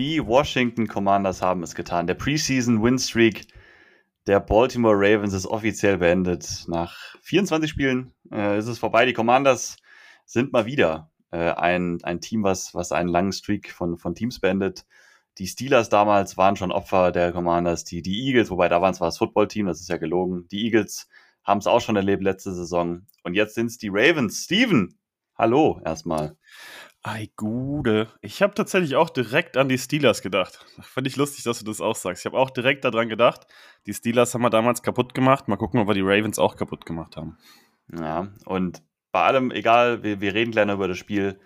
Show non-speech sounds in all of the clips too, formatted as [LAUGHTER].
Die Washington Commanders haben es getan. Der Preseason Win Streak der Baltimore Ravens ist offiziell beendet. Nach 24 Spielen äh, ist es vorbei. Die Commanders sind mal wieder äh, ein, ein Team, was, was einen langen Streak von, von Teams beendet. Die Steelers damals waren schon Opfer der Commanders, die, die Eagles, wobei da waren zwar das Footballteam, das ist ja gelogen. Die Eagles haben es auch schon erlebt letzte Saison. Und jetzt sind es die Ravens. Steven, hallo erstmal. Ei, Gude. Ich habe tatsächlich auch direkt an die Steelers gedacht. Finde ich lustig, dass du das auch sagst. Ich habe auch direkt daran gedacht. Die Steelers haben wir damals kaputt gemacht. Mal gucken, ob wir die Ravens auch kaputt gemacht haben. Ja, und bei allem, egal, wir, wir reden gleich noch über das Spiel.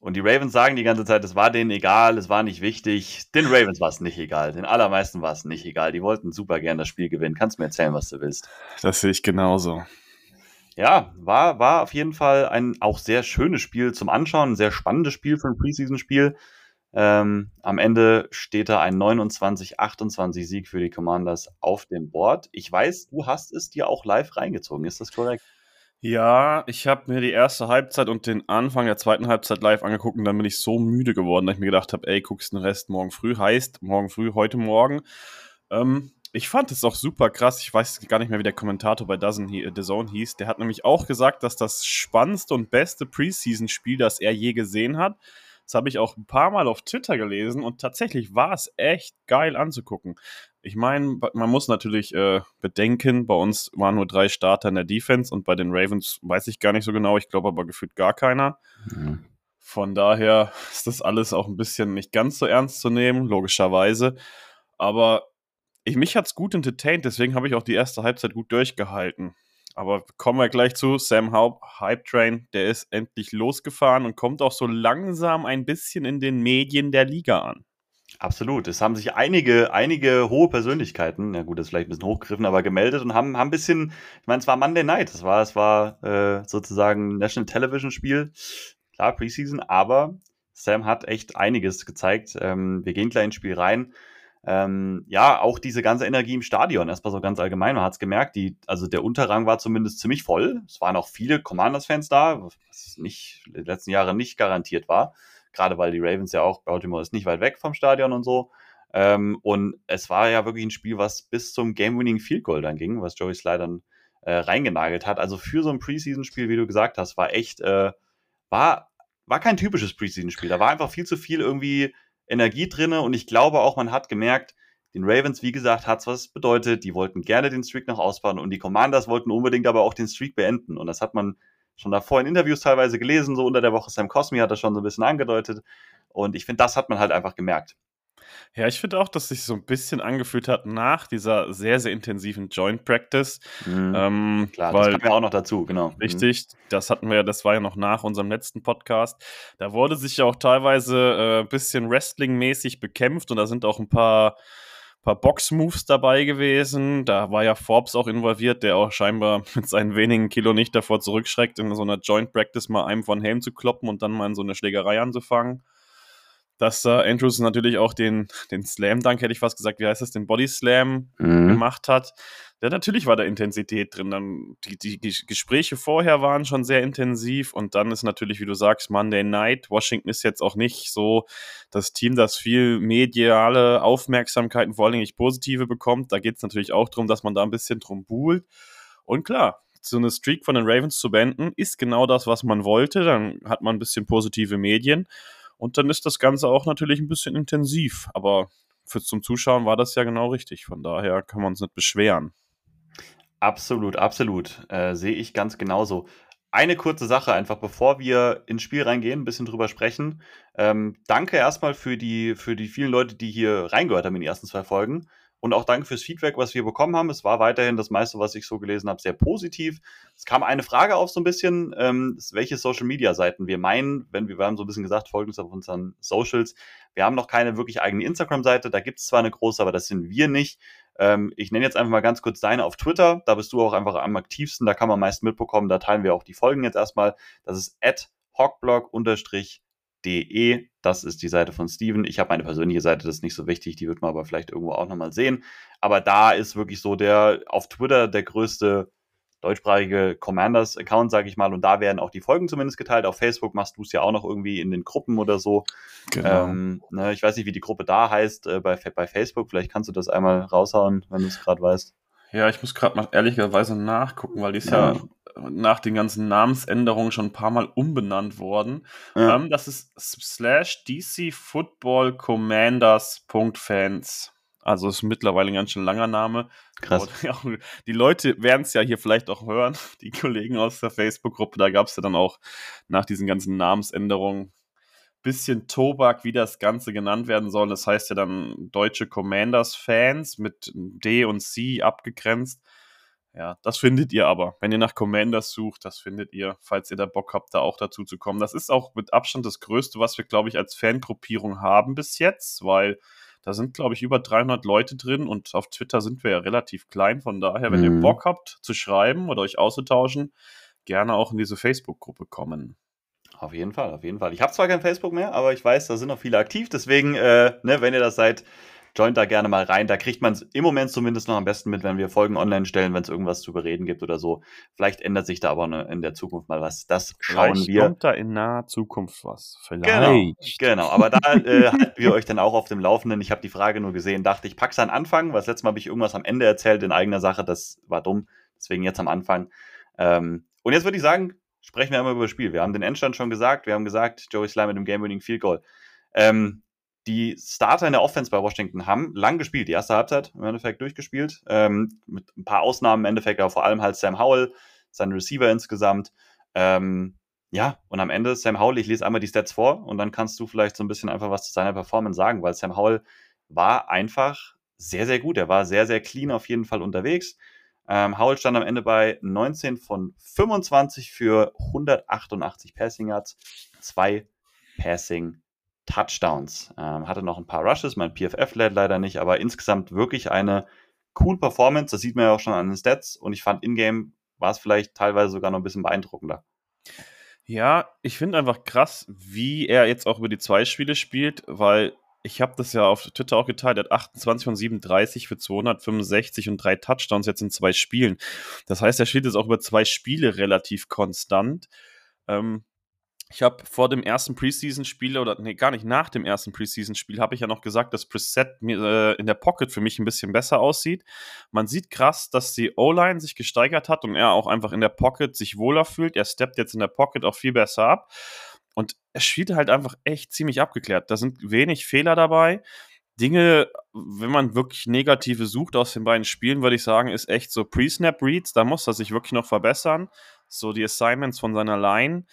Und die Ravens sagen die ganze Zeit, es war denen egal, es war nicht wichtig. Den Ravens war es nicht egal. Den allermeisten war es nicht egal. Die wollten super gern das Spiel gewinnen. Kannst du mir erzählen, was du willst? Das sehe ich genauso. Ja, war, war auf jeden Fall ein auch sehr schönes Spiel zum Anschauen, ein sehr spannendes Spiel für ein Preseason-Spiel. Ähm, am Ende steht da ein 29-28 Sieg für die Commanders auf dem Board. Ich weiß, du hast es dir auch live reingezogen, ist das korrekt? Ja, ich habe mir die erste Halbzeit und den Anfang der zweiten Halbzeit live angeguckt und dann bin ich so müde geworden, dass ich mir gedacht habe, ey, guckst den Rest morgen früh. Heißt, morgen früh, heute Morgen. Ähm, ich fand es auch super krass. Ich weiß gar nicht mehr, wie der Kommentator bei Dozen, The Zone hieß. Der hat nämlich auch gesagt, dass das spannendste und beste Preseason-Spiel, das er je gesehen hat. Das habe ich auch ein paar Mal auf Twitter gelesen und tatsächlich war es echt geil anzugucken. Ich meine, man muss natürlich äh, bedenken, bei uns waren nur drei Starter in der Defense und bei den Ravens weiß ich gar nicht so genau. Ich glaube aber gefühlt gar keiner. Mhm. Von daher ist das alles auch ein bisschen nicht ganz so ernst zu nehmen, logischerweise. Aber ich, mich hat es gut entertained, deswegen habe ich auch die erste Halbzeit gut durchgehalten. Aber kommen wir gleich zu. Sam Haupt, Hype Train, der ist endlich losgefahren und kommt auch so langsam ein bisschen in den Medien der Liga an. Absolut. Es haben sich einige, einige hohe Persönlichkeiten, na gut, das ist vielleicht ein bisschen hochgegriffen, aber gemeldet und haben, haben ein bisschen, ich meine, es war Monday Night, es war, es war äh, sozusagen National Television Spiel, klar, Preseason, aber Sam hat echt einiges gezeigt. Ähm, wir gehen gleich ins Spiel rein ähm, ja, auch diese ganze Energie im Stadion, erstmal so ganz allgemein, man hat es gemerkt, die, also der Unterrang war zumindest ziemlich voll. Es waren auch viele Commanders-Fans da, was nicht, die letzten Jahre nicht garantiert war. Gerade weil die Ravens ja auch, Baltimore ist nicht weit weg vom Stadion und so. Ähm, und es war ja wirklich ein Spiel, was bis zum Game-Winning Field Goal dann ging, was Joey Sly äh, reingenagelt hat. Also für so ein Preseason-Spiel, wie du gesagt hast, war echt, äh, war, war kein typisches Preseason-Spiel. Da war einfach viel zu viel irgendwie Energie drinne und ich glaube auch, man hat gemerkt, den Ravens, wie gesagt, hat's was bedeutet. Die wollten gerne den Streak noch ausbauen und die Commanders wollten unbedingt aber auch den Streak beenden. Und das hat man schon davor in Interviews teilweise gelesen, so unter der Woche. Sam Cosmi hat das schon so ein bisschen angedeutet. Und ich finde, das hat man halt einfach gemerkt. Ja, ich finde auch, dass sich so ein bisschen angefühlt hat nach dieser sehr, sehr intensiven Joint Practice. Mhm. Ähm, Klar, weil, das kam ja auch noch dazu, genau. Mhm. Richtig, mhm. das hatten wir ja, das war ja noch nach unserem letzten Podcast. Da wurde sich ja auch teilweise äh, ein bisschen Wrestling-mäßig bekämpft und da sind auch ein paar paar Box-Moves dabei gewesen. Da war ja Forbes auch involviert, der auch scheinbar [LAUGHS] mit seinen wenigen Kilo nicht davor zurückschreckt, in so einer Joint Practice mal einem von Helm zu kloppen und dann mal in so eine Schlägerei anzufangen dass da Andrews natürlich auch den, den Slam-Dunk, hätte ich fast gesagt, wie heißt das, den Body Slam mhm. gemacht hat. Ja, natürlich war da Intensität drin. Dann die, die, Gespräche vorher waren schon sehr intensiv und dann ist natürlich, wie du sagst, Monday Night. Washington ist jetzt auch nicht so das Team, das viel mediale Aufmerksamkeit und vor allen Dingen nicht positive bekommt. Da geht es natürlich auch darum, dass man da ein bisschen drum buhlt. Und klar, so eine Streak von den Ravens zu beenden, ist genau das, was man wollte. Dann hat man ein bisschen positive Medien. Und dann ist das Ganze auch natürlich ein bisschen intensiv. Aber für zum Zuschauen war das ja genau richtig. Von daher kann man uns nicht beschweren. Absolut, absolut. Äh, Sehe ich ganz genauso. Eine kurze Sache, einfach bevor wir ins Spiel reingehen, ein bisschen drüber sprechen. Ähm, danke erstmal für die, für die vielen Leute, die hier reingehört haben in die ersten zwei Folgen. Und auch danke fürs Feedback, was wir bekommen haben. Es war weiterhin das meiste, was ich so gelesen habe, sehr positiv. Es kam eine Frage auf so ein bisschen, ähm, welche Social-Media-Seiten wir meinen. Wenn wir, wir haben so ein bisschen gesagt, folgt uns auf unseren Socials. Wir haben noch keine wirklich eigene Instagram-Seite. Da gibt es zwar eine große, aber das sind wir nicht. Ähm, ich nenne jetzt einfach mal ganz kurz deine auf Twitter. Da bist du auch einfach am aktivsten. Da kann man meist mitbekommen. Da teilen wir auch die Folgen jetzt erstmal. Das ist at hawkblog de. Das ist die Seite von Steven. Ich habe meine persönliche Seite, das ist nicht so wichtig, die wird man aber vielleicht irgendwo auch nochmal sehen. Aber da ist wirklich so der auf Twitter der größte deutschsprachige Commanders-Account, sage ich mal, und da werden auch die Folgen zumindest geteilt. Auf Facebook machst du es ja auch noch irgendwie in den Gruppen oder so. Genau. Ähm, ne, ich weiß nicht, wie die Gruppe da heißt äh, bei, bei Facebook. Vielleicht kannst du das einmal raushauen, wenn du es gerade weißt. Ja, ich muss gerade mal ehrlicherweise nachgucken, weil die ist ja. ja. Nach den ganzen Namensänderungen schon ein paar Mal umbenannt worden. Ja. Ähm, das ist slash DC Football Commanders.fans. Also ist mittlerweile ein ganz schön langer Name. Krass. [LAUGHS] Die Leute werden es ja hier vielleicht auch hören, [LAUGHS] die Kollegen aus der Facebook-Gruppe. Da gab es ja dann auch nach diesen ganzen Namensänderungen bisschen Tobak, wie das Ganze genannt werden soll. Das heißt ja dann deutsche Commanders-Fans mit D und C abgegrenzt. Ja, das findet ihr aber. Wenn ihr nach Commanders sucht, das findet ihr, falls ihr da Bock habt, da auch dazu zu kommen. Das ist auch mit Abstand das Größte, was wir, glaube ich, als Fangruppierung haben bis jetzt, weil da sind, glaube ich, über 300 Leute drin und auf Twitter sind wir ja relativ klein. Von daher, wenn mhm. ihr Bock habt zu schreiben oder euch auszutauschen, gerne auch in diese Facebook-Gruppe kommen. Auf jeden Fall, auf jeden Fall. Ich habe zwar kein Facebook mehr, aber ich weiß, da sind noch viele aktiv. Deswegen, äh, ne, wenn ihr das seid, joint da gerne mal rein. Da kriegt man es im Moment zumindest noch am besten mit, wenn wir Folgen online stellen, wenn es irgendwas zu bereden gibt oder so. Vielleicht ändert sich da aber ne, in der Zukunft mal was. Das schauen Vielleicht wir. kommt da in naher Zukunft was. Vielleicht. Genau, genau. Aber da äh, [LAUGHS] halten wir euch dann auch auf dem Laufenden. Ich habe die Frage nur gesehen, dachte ich, pack's an Anfang. Was letztes Mal habe ich irgendwas am Ende erzählt in eigener Sache. Das war dumm. Deswegen jetzt am Anfang. Ähm, und jetzt würde ich sagen, sprechen wir einmal über das Spiel. Wir haben den Endstand schon gesagt. Wir haben gesagt, Joey Sly mit dem Game-Winning Field Goal. Ähm, die Starter in der Offense bei Washington haben lang gespielt, die erste Halbzeit im Endeffekt durchgespielt, ähm, mit ein paar Ausnahmen im Endeffekt, aber vor allem halt Sam Howell, sein Receiver insgesamt. Ähm, ja, und am Ende Sam Howell, ich lese einmal die Stats vor und dann kannst du vielleicht so ein bisschen einfach was zu seiner Performance sagen, weil Sam Howell war einfach sehr, sehr gut. Er war sehr, sehr clean auf jeden Fall unterwegs. Ähm, Howell stand am Ende bei 19 von 25 für 188 Passing Yards, zwei Passing Touchdowns. Ähm, hatte noch ein paar Rushes, mein PFF lädt leider nicht, aber insgesamt wirklich eine cool Performance. Das sieht man ja auch schon an den Stats und ich fand in-game war es vielleicht teilweise sogar noch ein bisschen beeindruckender. Ja, ich finde einfach krass, wie er jetzt auch über die zwei Spiele spielt, weil ich habe das ja auf Twitter auch geteilt, er hat 28 von 37 für 265 und drei Touchdowns jetzt in zwei Spielen. Das heißt, er spielt jetzt auch über zwei Spiele relativ konstant. Ähm, ich habe vor dem ersten Preseason-Spiel oder nee, gar nicht nach dem ersten Preseason-Spiel habe ich ja noch gesagt, dass Preset äh, in der Pocket für mich ein bisschen besser aussieht. Man sieht krass, dass die O-Line sich gesteigert hat und er auch einfach in der Pocket sich wohler fühlt. Er steppt jetzt in der Pocket auch viel besser ab und er spielt halt einfach echt ziemlich abgeklärt. Da sind wenig Fehler dabei. Dinge, wenn man wirklich negative sucht aus den beiden Spielen, würde ich sagen, ist echt so Pre-Snap-Reads. Da muss er sich wirklich noch verbessern. So die Assignments von seiner Line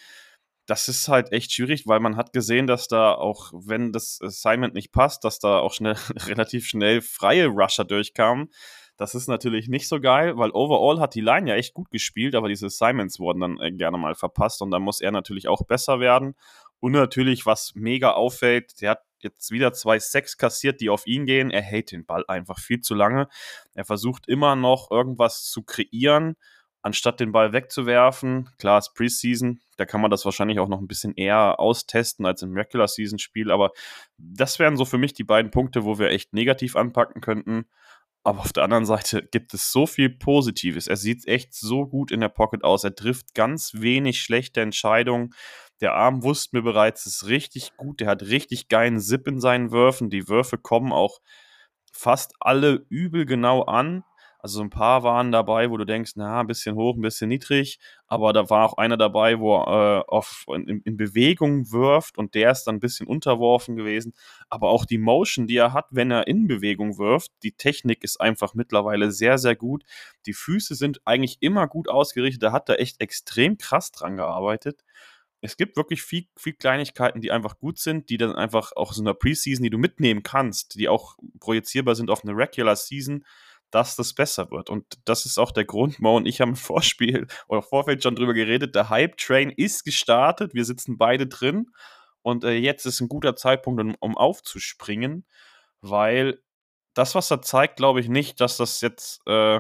das ist halt echt schwierig, weil man hat gesehen, dass da auch, wenn das Assignment nicht passt, dass da auch schnell, [LAUGHS] relativ schnell freie Rusher durchkamen. Das ist natürlich nicht so geil, weil overall hat die Line ja echt gut gespielt, aber diese Assignments wurden dann äh, gerne mal verpasst und da muss er natürlich auch besser werden. Und natürlich, was mega auffällt, der hat jetzt wieder zwei Sacks kassiert, die auf ihn gehen. Er hält den Ball einfach viel zu lange. Er versucht immer noch irgendwas zu kreieren anstatt den Ball wegzuwerfen, klar, ist Preseason, da kann man das wahrscheinlich auch noch ein bisschen eher austesten als im Regular Season Spiel, aber das wären so für mich die beiden Punkte, wo wir echt negativ anpacken könnten. Aber auf der anderen Seite gibt es so viel Positives. Er sieht echt so gut in der Pocket aus. Er trifft ganz wenig schlechte Entscheidungen. Der Arm wusste mir bereits, ist richtig gut. Der hat richtig geilen Zip in seinen Würfen. Die Würfe kommen auch fast alle übel genau an. Also so ein paar waren dabei, wo du denkst, na, ein bisschen hoch, ein bisschen niedrig, aber da war auch einer dabei, wo er äh, auf, in, in, Bewegung wirft und der ist dann ein bisschen unterworfen gewesen. Aber auch die Motion, die er hat, wenn er in Bewegung wirft, die Technik ist einfach mittlerweile sehr, sehr gut. Die Füße sind eigentlich immer gut ausgerichtet, da hat er echt extrem krass dran gearbeitet es gibt wirklich viel, viel Kleinigkeiten, die einfach gut sind, die dann einfach auch so einer Preseason, die du mitnehmen kannst, die auch projizierbar sind auf eine Regular Season dass das besser wird. Und das ist auch der Grund, Mo und ich haben im Vorspiel [LAUGHS] oder Vorfeld schon drüber geredet, der Hype-Train ist gestartet, wir sitzen beide drin und äh, jetzt ist ein guter Zeitpunkt, um, um aufzuspringen, weil das, was er zeigt, glaube ich nicht, dass das jetzt äh,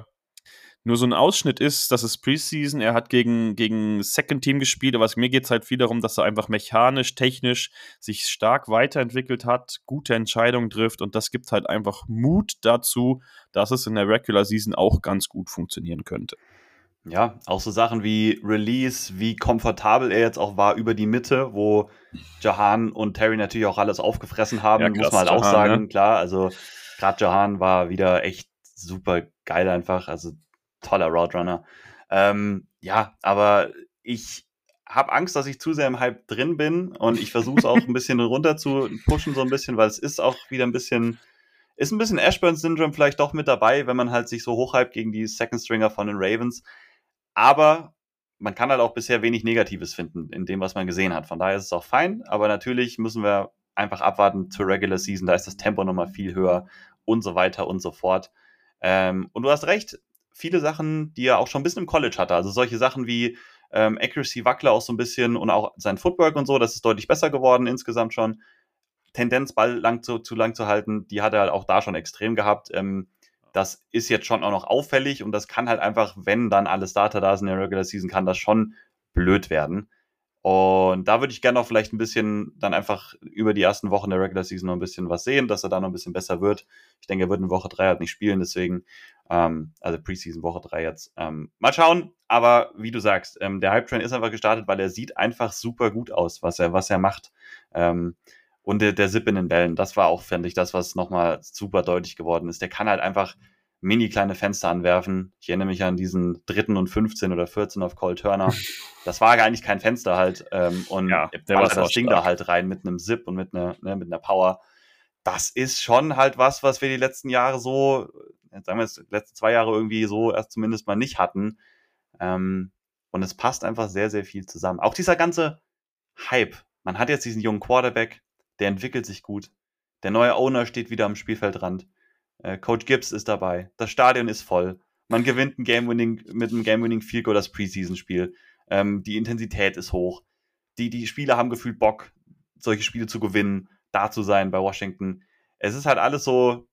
nur so ein Ausschnitt ist, das ist Preseason, er hat gegen, gegen Second Team gespielt, aber mir geht es halt viel darum, dass er einfach mechanisch, technisch sich stark weiterentwickelt hat, gute Entscheidungen trifft und das gibt halt einfach Mut dazu, dass es in der Regular Season auch ganz gut funktionieren könnte. Ja, auch so Sachen wie Release, wie komfortabel er jetzt auch war über die Mitte, wo Jahan und Terry natürlich auch alles aufgefressen haben, ja, muss man halt Jahan, auch sagen, ne? klar. Also gerade Jahan war wieder echt super geil einfach, also toller Roadrunner. Ähm, ja, aber ich habe Angst, dass ich zu sehr im Hype drin bin und ich versuche es auch [LAUGHS] ein bisschen runter zu pushen, so ein bisschen, weil es ist auch wieder ein bisschen, ist ein bisschen Ashburn-Syndrom vielleicht doch mit dabei, wenn man halt sich so hochhypt gegen die Second Stringer von den Ravens. Aber man kann halt auch bisher wenig Negatives finden in dem, was man gesehen hat. Von daher ist es auch fein, aber natürlich müssen wir einfach abwarten zur Regular Season. Da ist das Tempo nochmal viel höher und so weiter und so fort. Ähm, und du hast recht, viele Sachen, die er auch schon ein bisschen im College hatte. Also solche Sachen wie ähm, Accuracy Wackler auch so ein bisschen und auch sein Footwork und so, das ist deutlich besser geworden insgesamt schon. Tendenz, Ball lang zu, zu lang zu halten, die hat er halt auch da schon extrem gehabt. Ähm, das ist jetzt schon auch noch auffällig und das kann halt einfach, wenn dann alle Starter da sind in der Regular Season, kann das schon blöd werden. Und da würde ich gerne noch vielleicht ein bisschen dann einfach über die ersten Wochen der Regular Season noch ein bisschen was sehen, dass er da noch ein bisschen besser wird. Ich denke, er wird in Woche 3 halt nicht spielen, deswegen, ähm, also Preseason Woche 3 jetzt. Ähm, mal schauen, aber wie du sagst, ähm, der Hype-Train ist einfach gestartet, weil er sieht einfach super gut aus, was er, was er macht. Ähm, und der, der Zip in den Bällen, das war auch, fände ich, das, was nochmal super deutlich geworden ist. Der kann halt einfach mini kleine Fenster anwerfen. Ich erinnere mich an diesen dritten und 15 oder 14 auf Cole Turner. [LAUGHS] Das war gar nicht kein Fenster halt. Ähm, und ja, der war das Ding da halt rein mit einem Zip und mit einer, ne, mit einer Power. Das ist schon halt was, was wir die letzten Jahre so, sagen wir jetzt, die letzten zwei Jahre irgendwie so erst zumindest mal nicht hatten. Ähm, und es passt einfach sehr, sehr viel zusammen. Auch dieser ganze Hype. Man hat jetzt diesen jungen Quarterback, der entwickelt sich gut. Der neue Owner steht wieder am Spielfeldrand. Äh, Coach Gibbs ist dabei. Das Stadion ist voll. Man gewinnt ein Game -Winning, mit einem Game-Winning Field Goal das Preseason-Spiel. Ähm, die Intensität ist hoch. Die, die Spieler haben gefühlt Bock, solche Spiele zu gewinnen, da zu sein bei Washington. Es ist halt alles so,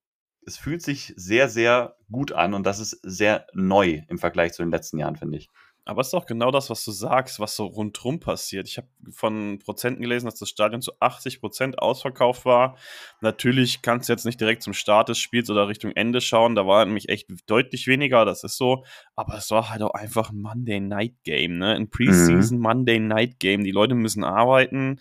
es fühlt sich sehr, sehr gut an und das ist sehr neu im Vergleich zu den letzten Jahren, finde ich. Aber es ist auch genau das, was du sagst, was so rundherum passiert. Ich habe von Prozenten gelesen, dass das Stadion zu 80 Prozent ausverkauft war. Natürlich kannst du jetzt nicht direkt zum Start des Spiels oder Richtung Ende schauen. Da war nämlich echt deutlich weniger, das ist so. Aber es war halt auch einfach ein Monday Night Game, ne? Ein Preseason mhm. Monday Night Game. Die Leute müssen arbeiten.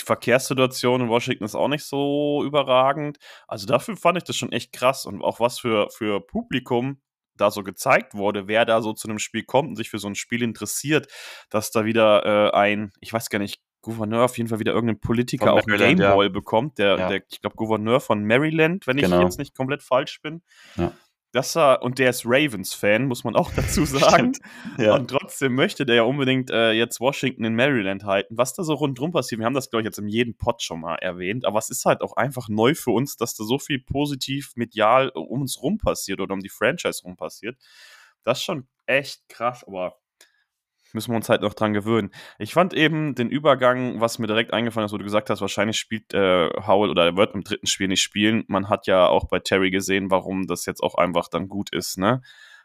Die Verkehrssituation in Washington ist auch nicht so überragend. Also dafür fand ich das schon echt krass und auch was für, für Publikum da so gezeigt wurde, wer da so zu einem Spiel kommt und sich für so ein Spiel interessiert, dass da wieder äh, ein, ich weiß gar nicht, Gouverneur auf jeden Fall wieder irgendein Politiker auf Gameball ja. bekommt, der, ja. der ich glaube, Gouverneur von Maryland, wenn genau. ich jetzt nicht komplett falsch bin. Ja. Das war, und der ist Ravens-Fan, muss man auch [LAUGHS] dazu sagen. ja. Und trotzdem möchte der ja unbedingt äh, jetzt Washington in Maryland halten. Was da so rundherum passiert, wir haben das, glaube ich, jetzt in jedem Pod schon mal erwähnt, aber es ist halt auch einfach neu für uns, dass da so viel positiv medial um uns rum passiert oder um die Franchise rum passiert. Das ist schon echt krass, aber müssen wir uns halt noch dran gewöhnen. Ich fand eben den Übergang, was mir direkt eingefallen ist, wo du gesagt hast, wahrscheinlich spielt äh, Howell oder er wird im dritten Spiel nicht spielen. Man hat ja auch bei Terry gesehen, warum das jetzt auch einfach dann gut ist, ne?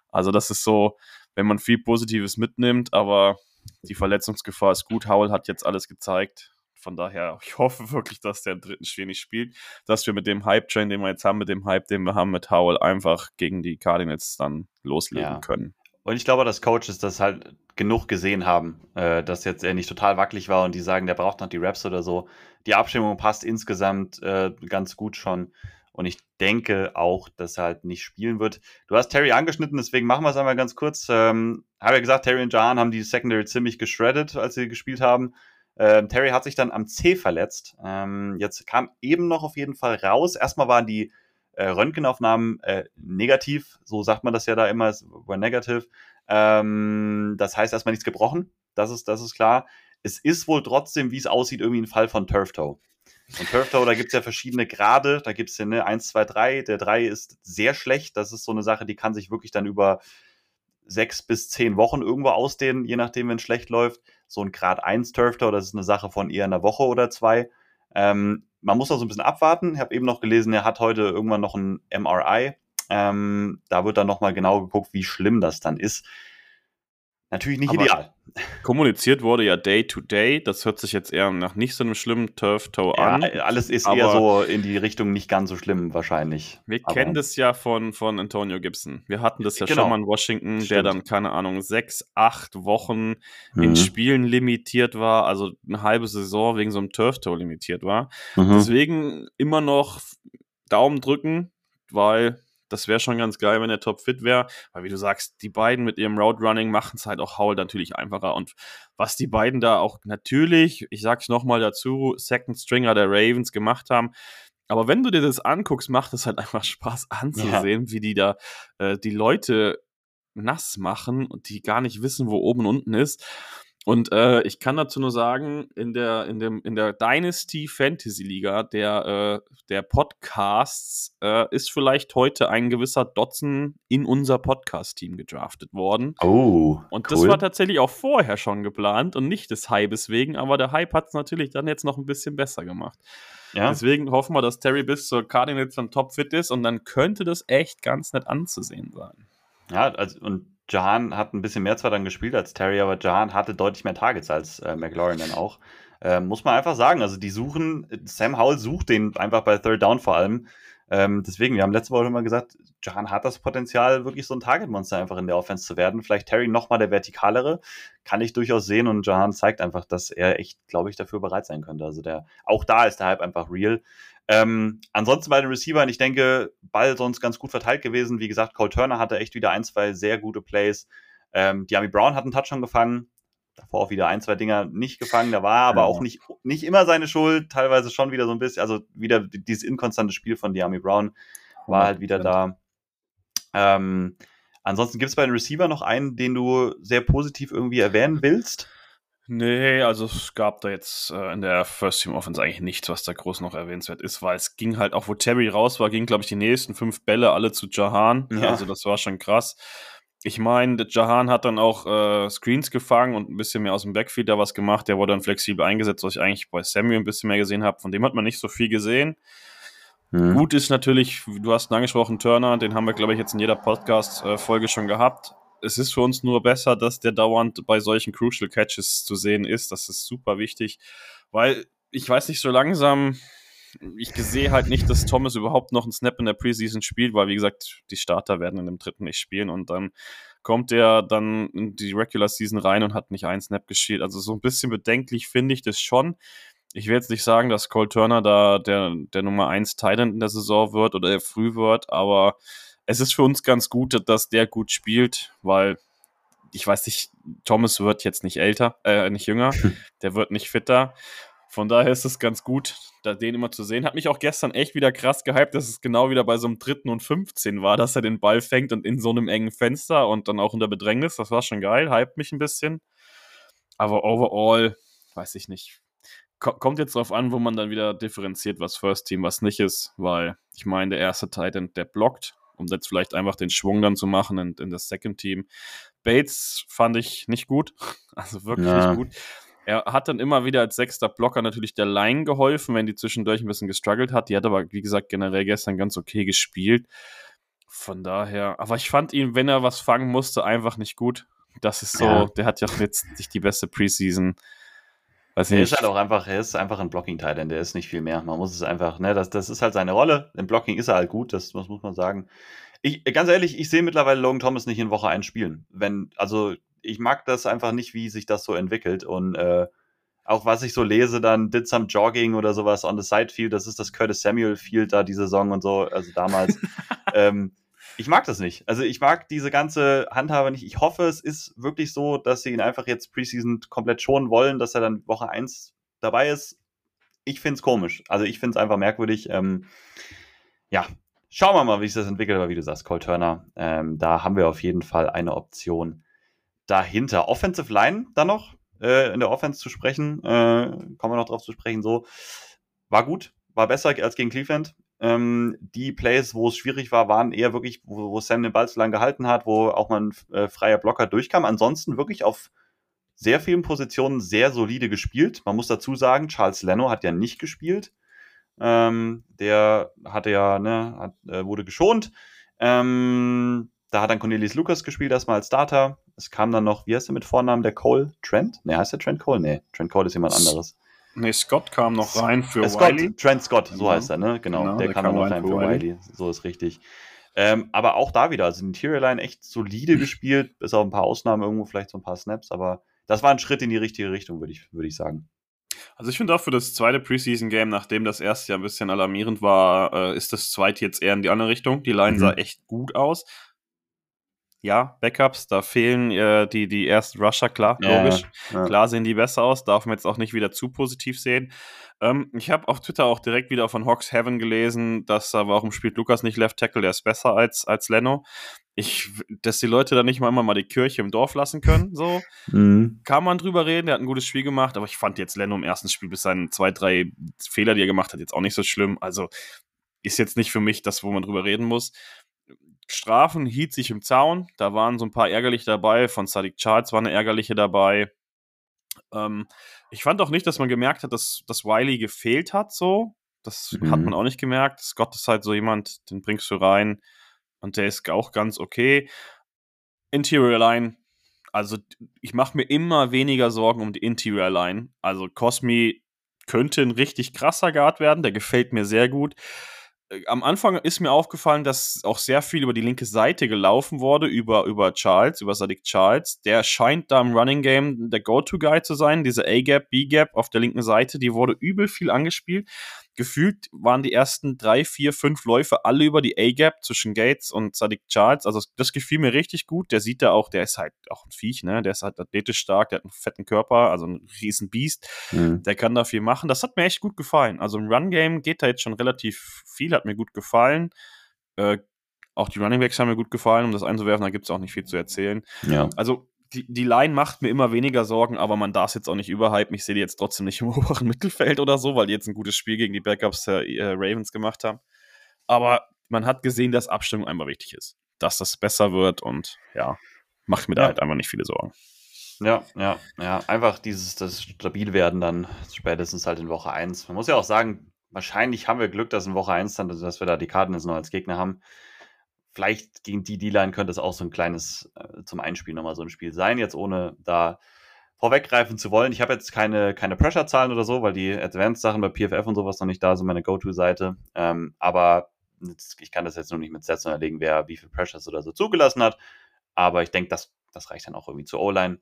Also das ist so, wenn man viel Positives mitnimmt, aber die Verletzungsgefahr ist gut. Howell hat jetzt alles gezeigt. Von daher, [LAUGHS] ich hoffe wirklich, dass der im dritten Spiel nicht spielt, dass wir mit dem Hype-Train, den wir jetzt haben, mit dem Hype, den wir haben mit Howell, einfach gegen die Cardinals dann loslegen ja. können. Und ich glaube, dass Coaches das halt genug gesehen haben, äh, dass jetzt er nicht total wackelig war und die sagen, der braucht noch die Raps oder so. Die Abstimmung passt insgesamt äh, ganz gut schon. Und ich denke auch, dass er halt nicht spielen wird. Du hast Terry angeschnitten, deswegen machen wir es einmal ganz kurz. Ähm, habe ja gesagt, Terry und Jahan haben die Secondary ziemlich geschreddet, als sie gespielt haben. Ähm, Terry hat sich dann am C verletzt. Ähm, jetzt kam eben noch auf jeden Fall raus. Erstmal waren die äh, Röntgenaufnahmen äh, negativ, so sagt man das ja da immer, were negative. Ähm, das heißt erstmal nichts gebrochen, das ist, das ist klar. Es ist wohl trotzdem, wie es aussieht, irgendwie ein Fall von Turf Toe. Und Turf Toe, da gibt es ja verschiedene Grade, da gibt es ja ne, 1, 2, 3. Der 3 ist sehr schlecht, das ist so eine Sache, die kann sich wirklich dann über sechs bis zehn Wochen irgendwo ausdehnen, je nachdem, wenn es schlecht läuft. So ein Grad 1 Turf Toe, das ist eine Sache von eher einer Woche oder zwei. Ähm, man muss da so ein bisschen abwarten. Ich habe eben noch gelesen, er hat heute irgendwann noch ein MRI. Ähm, da wird dann nochmal genau geguckt, wie schlimm das dann ist. Natürlich nicht Aber ideal. Kommuniziert wurde ja Day to Day. Das hört sich jetzt eher nach nicht so einem schlimmen Turf-Toe ja, an. Alles ist eher so in die Richtung nicht ganz so schlimm, wahrscheinlich. Wir Aber kennen das ja von, von Antonio Gibson. Wir hatten das ja genau. schon mal in Washington, Stimmt. der dann, keine Ahnung, sechs, acht Wochen mhm. in Spielen limitiert war, also eine halbe Saison wegen so einem Turf-Toe limitiert war. Mhm. Deswegen immer noch Daumen drücken, weil das wäre schon ganz geil, wenn er topfit wäre. Weil, wie du sagst, die beiden mit ihrem Route Running machen es halt auch Howell natürlich einfacher. Und was die beiden da auch natürlich, ich sag's nochmal dazu, Second Stringer der Ravens gemacht haben, aber wenn du dir das anguckst, macht es halt [LAUGHS] einfach Spaß anzusehen, ja. wie die da äh, die Leute nass machen und die gar nicht wissen, wo oben und unten ist. Und äh, ich kann dazu nur sagen, in der, in dem, in der Dynasty Fantasy Liga der, äh, der Podcasts äh, ist vielleicht heute ein gewisser Dotzen in unser Podcast-Team gedraftet worden. Oh. Und cool. das war tatsächlich auch vorher schon geplant und nicht des Hypes wegen, aber der Hype hat es natürlich dann jetzt noch ein bisschen besser gemacht. Ja. Deswegen hoffen wir, dass Terry bis zur Cardinals dann topfit ist und dann könnte das echt ganz nett anzusehen sein. Ja, also und Jahan hat ein bisschen mehr zwar dann gespielt als Terry, aber Jahan hatte deutlich mehr Targets als äh, McLaurin dann auch. Äh, muss man einfach sagen. Also die suchen, Sam Howell sucht den einfach bei Third Down vor allem. Ähm, deswegen, wir haben letzte Woche immer gesagt, Jahan hat das Potenzial, wirklich so ein Target-Monster einfach in der Offense zu werden. Vielleicht Terry nochmal der vertikalere, kann ich durchaus sehen und Jahan zeigt einfach, dass er echt, glaube ich, dafür bereit sein könnte. Also der, auch da ist der Hype einfach real. Ähm, ansonsten bei den Receivern, ich denke, Ball sonst ganz gut verteilt gewesen. Wie gesagt, Cole Turner hatte echt wieder ein, zwei sehr gute Plays. Ähm, Diami Brown hat einen Touchdown gefangen. Davor auch wieder ein, zwei Dinger nicht gefangen. Da war aber auch nicht, nicht immer seine Schuld. Teilweise schon wieder so ein bisschen, also wieder dieses inkonstante Spiel von Diami Brown war halt wieder da. Ähm, ansonsten gibt es bei den Receiver noch einen, den du sehr positiv irgendwie erwähnen willst? Nee, also es gab da jetzt äh, in der First Team Offense eigentlich nichts, was da groß noch erwähnenswert ist, weil es ging halt auch, wo Terry raus war, ging, glaube ich, die nächsten fünf Bälle alle zu Jahan. Ja. Also das war schon krass. Ich meine, Jahan hat dann auch äh, Screens gefangen und ein bisschen mehr aus dem Backfield da was gemacht. Der wurde dann flexibel eingesetzt, was ich eigentlich bei Samuel ein bisschen mehr gesehen habe. Von dem hat man nicht so viel gesehen. Mhm. Gut ist natürlich, du hast ihn angesprochen, Turner, den haben wir, glaube ich, jetzt in jeder Podcast-Folge schon gehabt es ist für uns nur besser, dass der dauernd bei solchen Crucial Catches zu sehen ist. Das ist super wichtig, weil ich weiß nicht, so langsam, ich sehe halt nicht, dass Thomas überhaupt noch einen Snap in der Preseason spielt, weil wie gesagt, die Starter werden in dem dritten nicht spielen und dann kommt er dann in die Regular Season rein und hat nicht einen Snap gespielt. Also so ein bisschen bedenklich finde ich das schon. Ich will jetzt nicht sagen, dass Cole Turner da der, der Nummer 1 Titan in der Saison wird oder er früh wird, aber es ist für uns ganz gut, dass der gut spielt, weil ich weiß nicht, Thomas wird jetzt nicht älter, äh, nicht jünger, [LAUGHS] der wird nicht fitter. Von daher ist es ganz gut, da den immer zu sehen. Hat mich auch gestern echt wieder krass gehypt, dass es genau wieder bei so einem dritten und 15 war, dass er den Ball fängt und in so einem engen Fenster und dann auch unter Bedrängnis. Das war schon geil, hypt mich ein bisschen. Aber overall, weiß ich nicht. Kommt jetzt drauf an, wo man dann wieder differenziert, was First Team, was nicht ist, weil ich meine, der erste Titan, der blockt, um jetzt vielleicht einfach den Schwung dann zu machen in, in das Second Team. Bates fand ich nicht gut, [LAUGHS] also wirklich ja. nicht gut. Er hat dann immer wieder als sechster Blocker natürlich der Line geholfen, wenn die zwischendurch ein bisschen gestruggelt hat. Die hat aber, wie gesagt, generell gestern ganz okay gespielt. Von daher, aber ich fand ihn, wenn er was fangen musste, einfach nicht gut. Das ist so, ja. der hat ja jetzt nicht die beste Preseason. Weiß er ist halt auch einfach, er ist einfach ein Blocking-Titan, der ist nicht viel mehr. Man muss es einfach, ne, das, das ist halt seine Rolle. Im Blocking ist er halt gut, das, das muss man sagen. Ich, ganz ehrlich, ich sehe mittlerweile Logan Thomas nicht in Woche 1 spielen. Wenn, also ich mag das einfach nicht, wie sich das so entwickelt. Und äh, auch was ich so lese, dann did some jogging oder sowas on the side field, das ist das Curtis Samuel Field da, die Saison und so, also damals. [LAUGHS] ähm, ich mag das nicht. Also ich mag diese ganze Handhabe nicht. Ich hoffe, es ist wirklich so, dass sie ihn einfach jetzt Preseason komplett schonen wollen, dass er dann Woche 1 dabei ist. Ich finde es komisch. Also ich finde es einfach merkwürdig. Ähm, ja, schauen wir mal, wie sich das entwickelt. Aber wie du sagst, Cole Turner, ähm, da haben wir auf jeden Fall eine Option dahinter. Offensive Line dann noch äh, in der Offense zu sprechen. Äh, kommen wir noch drauf zu sprechen. So, war gut, war besser als gegen Cleveland. Ähm, die Plays, wo es schwierig war, waren eher wirklich, wo, wo Sam den Ball zu lang gehalten hat, wo auch mal ein äh, freier Blocker durchkam. Ansonsten wirklich auf sehr vielen Positionen sehr solide gespielt. Man muss dazu sagen, Charles Leno hat ja nicht gespielt. Ähm, der hatte ja, ne, hat, äh, wurde geschont. Ähm, Da hat dann Cornelius Lucas gespielt, erstmal als Starter. Es kam dann noch, wie heißt der mit Vornamen, der Cole? Trent? Ne, heißt der Trent Cole? Ne, Trent Cole ist jemand anderes. Nee, Scott kam noch rein für äh, Scott, Wiley. Trent Scott, so Genau. heißt er, ne? Genau, Genau, der, der kam kam noch rein rein für Wiley. Wiley. So ist richtig. Ähm, aber auch da wieder, also die Interior Line echt solide gespielt, bis auf ein paar Ausnahmen irgendwo, vielleicht so ein paar Snaps, aber das war ein Schritt in die richtige Richtung, würde ich, würde ich sagen. Also ich finde auch für das zweite Preseason-Game, nachdem das erste ja ein bisschen alarmierend war, äh, ist das zweite jetzt eher in die andere Richtung. Die Line Mhm. sah echt gut aus. Ja, Backups, da fehlen äh, die, die ersten Rusher, klar, logisch. Ja. Klar sehen die besser aus, darf man jetzt auch nicht wieder zu positiv sehen. Ähm, ich habe auf Twitter auch direkt wieder von Hawks Heaven gelesen, dass er, warum spielt Lukas nicht Left Tackle, der ist besser als, als Leno. Ich, dass die Leute da nicht mal immer mal die Kirche im Dorf lassen können, so [LAUGHS] Mhm. kann man drüber reden, der hat ein gutes Spiel gemacht, aber ich fand jetzt Leno im ersten Spiel bis seinen zwei, drei Fehler, die er gemacht hat, jetzt auch nicht so schlimm. Also ist jetzt nicht für mich das, wo man drüber reden muss. Strafen hielt sich im Zaun, da waren so ein paar ärgerliche dabei, von Sadiq Charles war eine ärgerliche dabei. Ähm, ich fand auch nicht, dass man gemerkt hat, dass, dass Wiley gefehlt hat, so. Das Mhm. hat man auch nicht gemerkt. Scott ist halt so jemand, den bringst du rein und der ist auch ganz okay. Interior Line, also ich mache mir immer weniger Sorgen um die Interior Line. Also Cosmi könnte ein richtig krasser Guard werden, der gefällt mir sehr gut. Äh, Am Anfang ist mir aufgefallen, dass auch sehr viel über die linke Seite gelaufen wurde, über, über Charles, über Sadiq Charles. Der scheint da im Running Game der Go-To-Guy zu sein. Diese A-Gap, B-Gap auf der linken Seite, die wurde übel viel angespielt. Gefühlt waren die ersten drei, vier, fünf Läufe alle über die A-Gap zwischen Gates und Sadiq Charles. Also das gefiel mir richtig gut. Der sieht da auch, der ist halt auch ein Viech, ne? Der ist halt athletisch stark, der hat einen fetten Körper, also ein riesen Biest. Mhm. Der kann da viel machen. Das hat mir echt gut gefallen. Also im Run-Game geht da jetzt schon relativ viel, hat mir gut gefallen. Äh, auch die Running Backs haben mir gut gefallen, um das einzuwerfen, da gibt es auch nicht viel zu erzählen. Ja. Also die, die Line macht mir immer weniger Sorgen, aber man darf es jetzt auch nicht überhypen. Ich sehe die jetzt trotzdem nicht im [LAUGHS] oberen Mittelfeld oder so, weil die jetzt ein gutes Spiel gegen die Backups der äh, Ravens gemacht haben. Aber man hat gesehen, dass Abstimmung einmal wichtig ist. Dass das besser wird und ja, macht mir da Ja. halt einfach nicht viele Sorgen. Ja, ja, ja. Einfach dieses, das Stabilwerden dann spätestens halt in Woche 1. Man muss ja auch sagen, wahrscheinlich haben wir Glück, dass in Woche 1 dann, dass wir da die Cardinals noch als Gegner haben. Vielleicht gegen die D-Line könnte es auch so ein kleines äh, zum Einspielen nochmal so ein Spiel sein, jetzt ohne da vorweggreifen zu wollen. Ich habe jetzt keine, keine Pressure-Zahlen oder so, weil die Advanced-Sachen bei PFF und sowas noch nicht da sind, meine Go-To-Seite. Ähm, aber ich kann das jetzt noch nicht mit Sätzen erlegen, wer wie viel Pressures oder so zugelassen hat. Aber ich denke, das, das reicht dann auch irgendwie zur O-Line.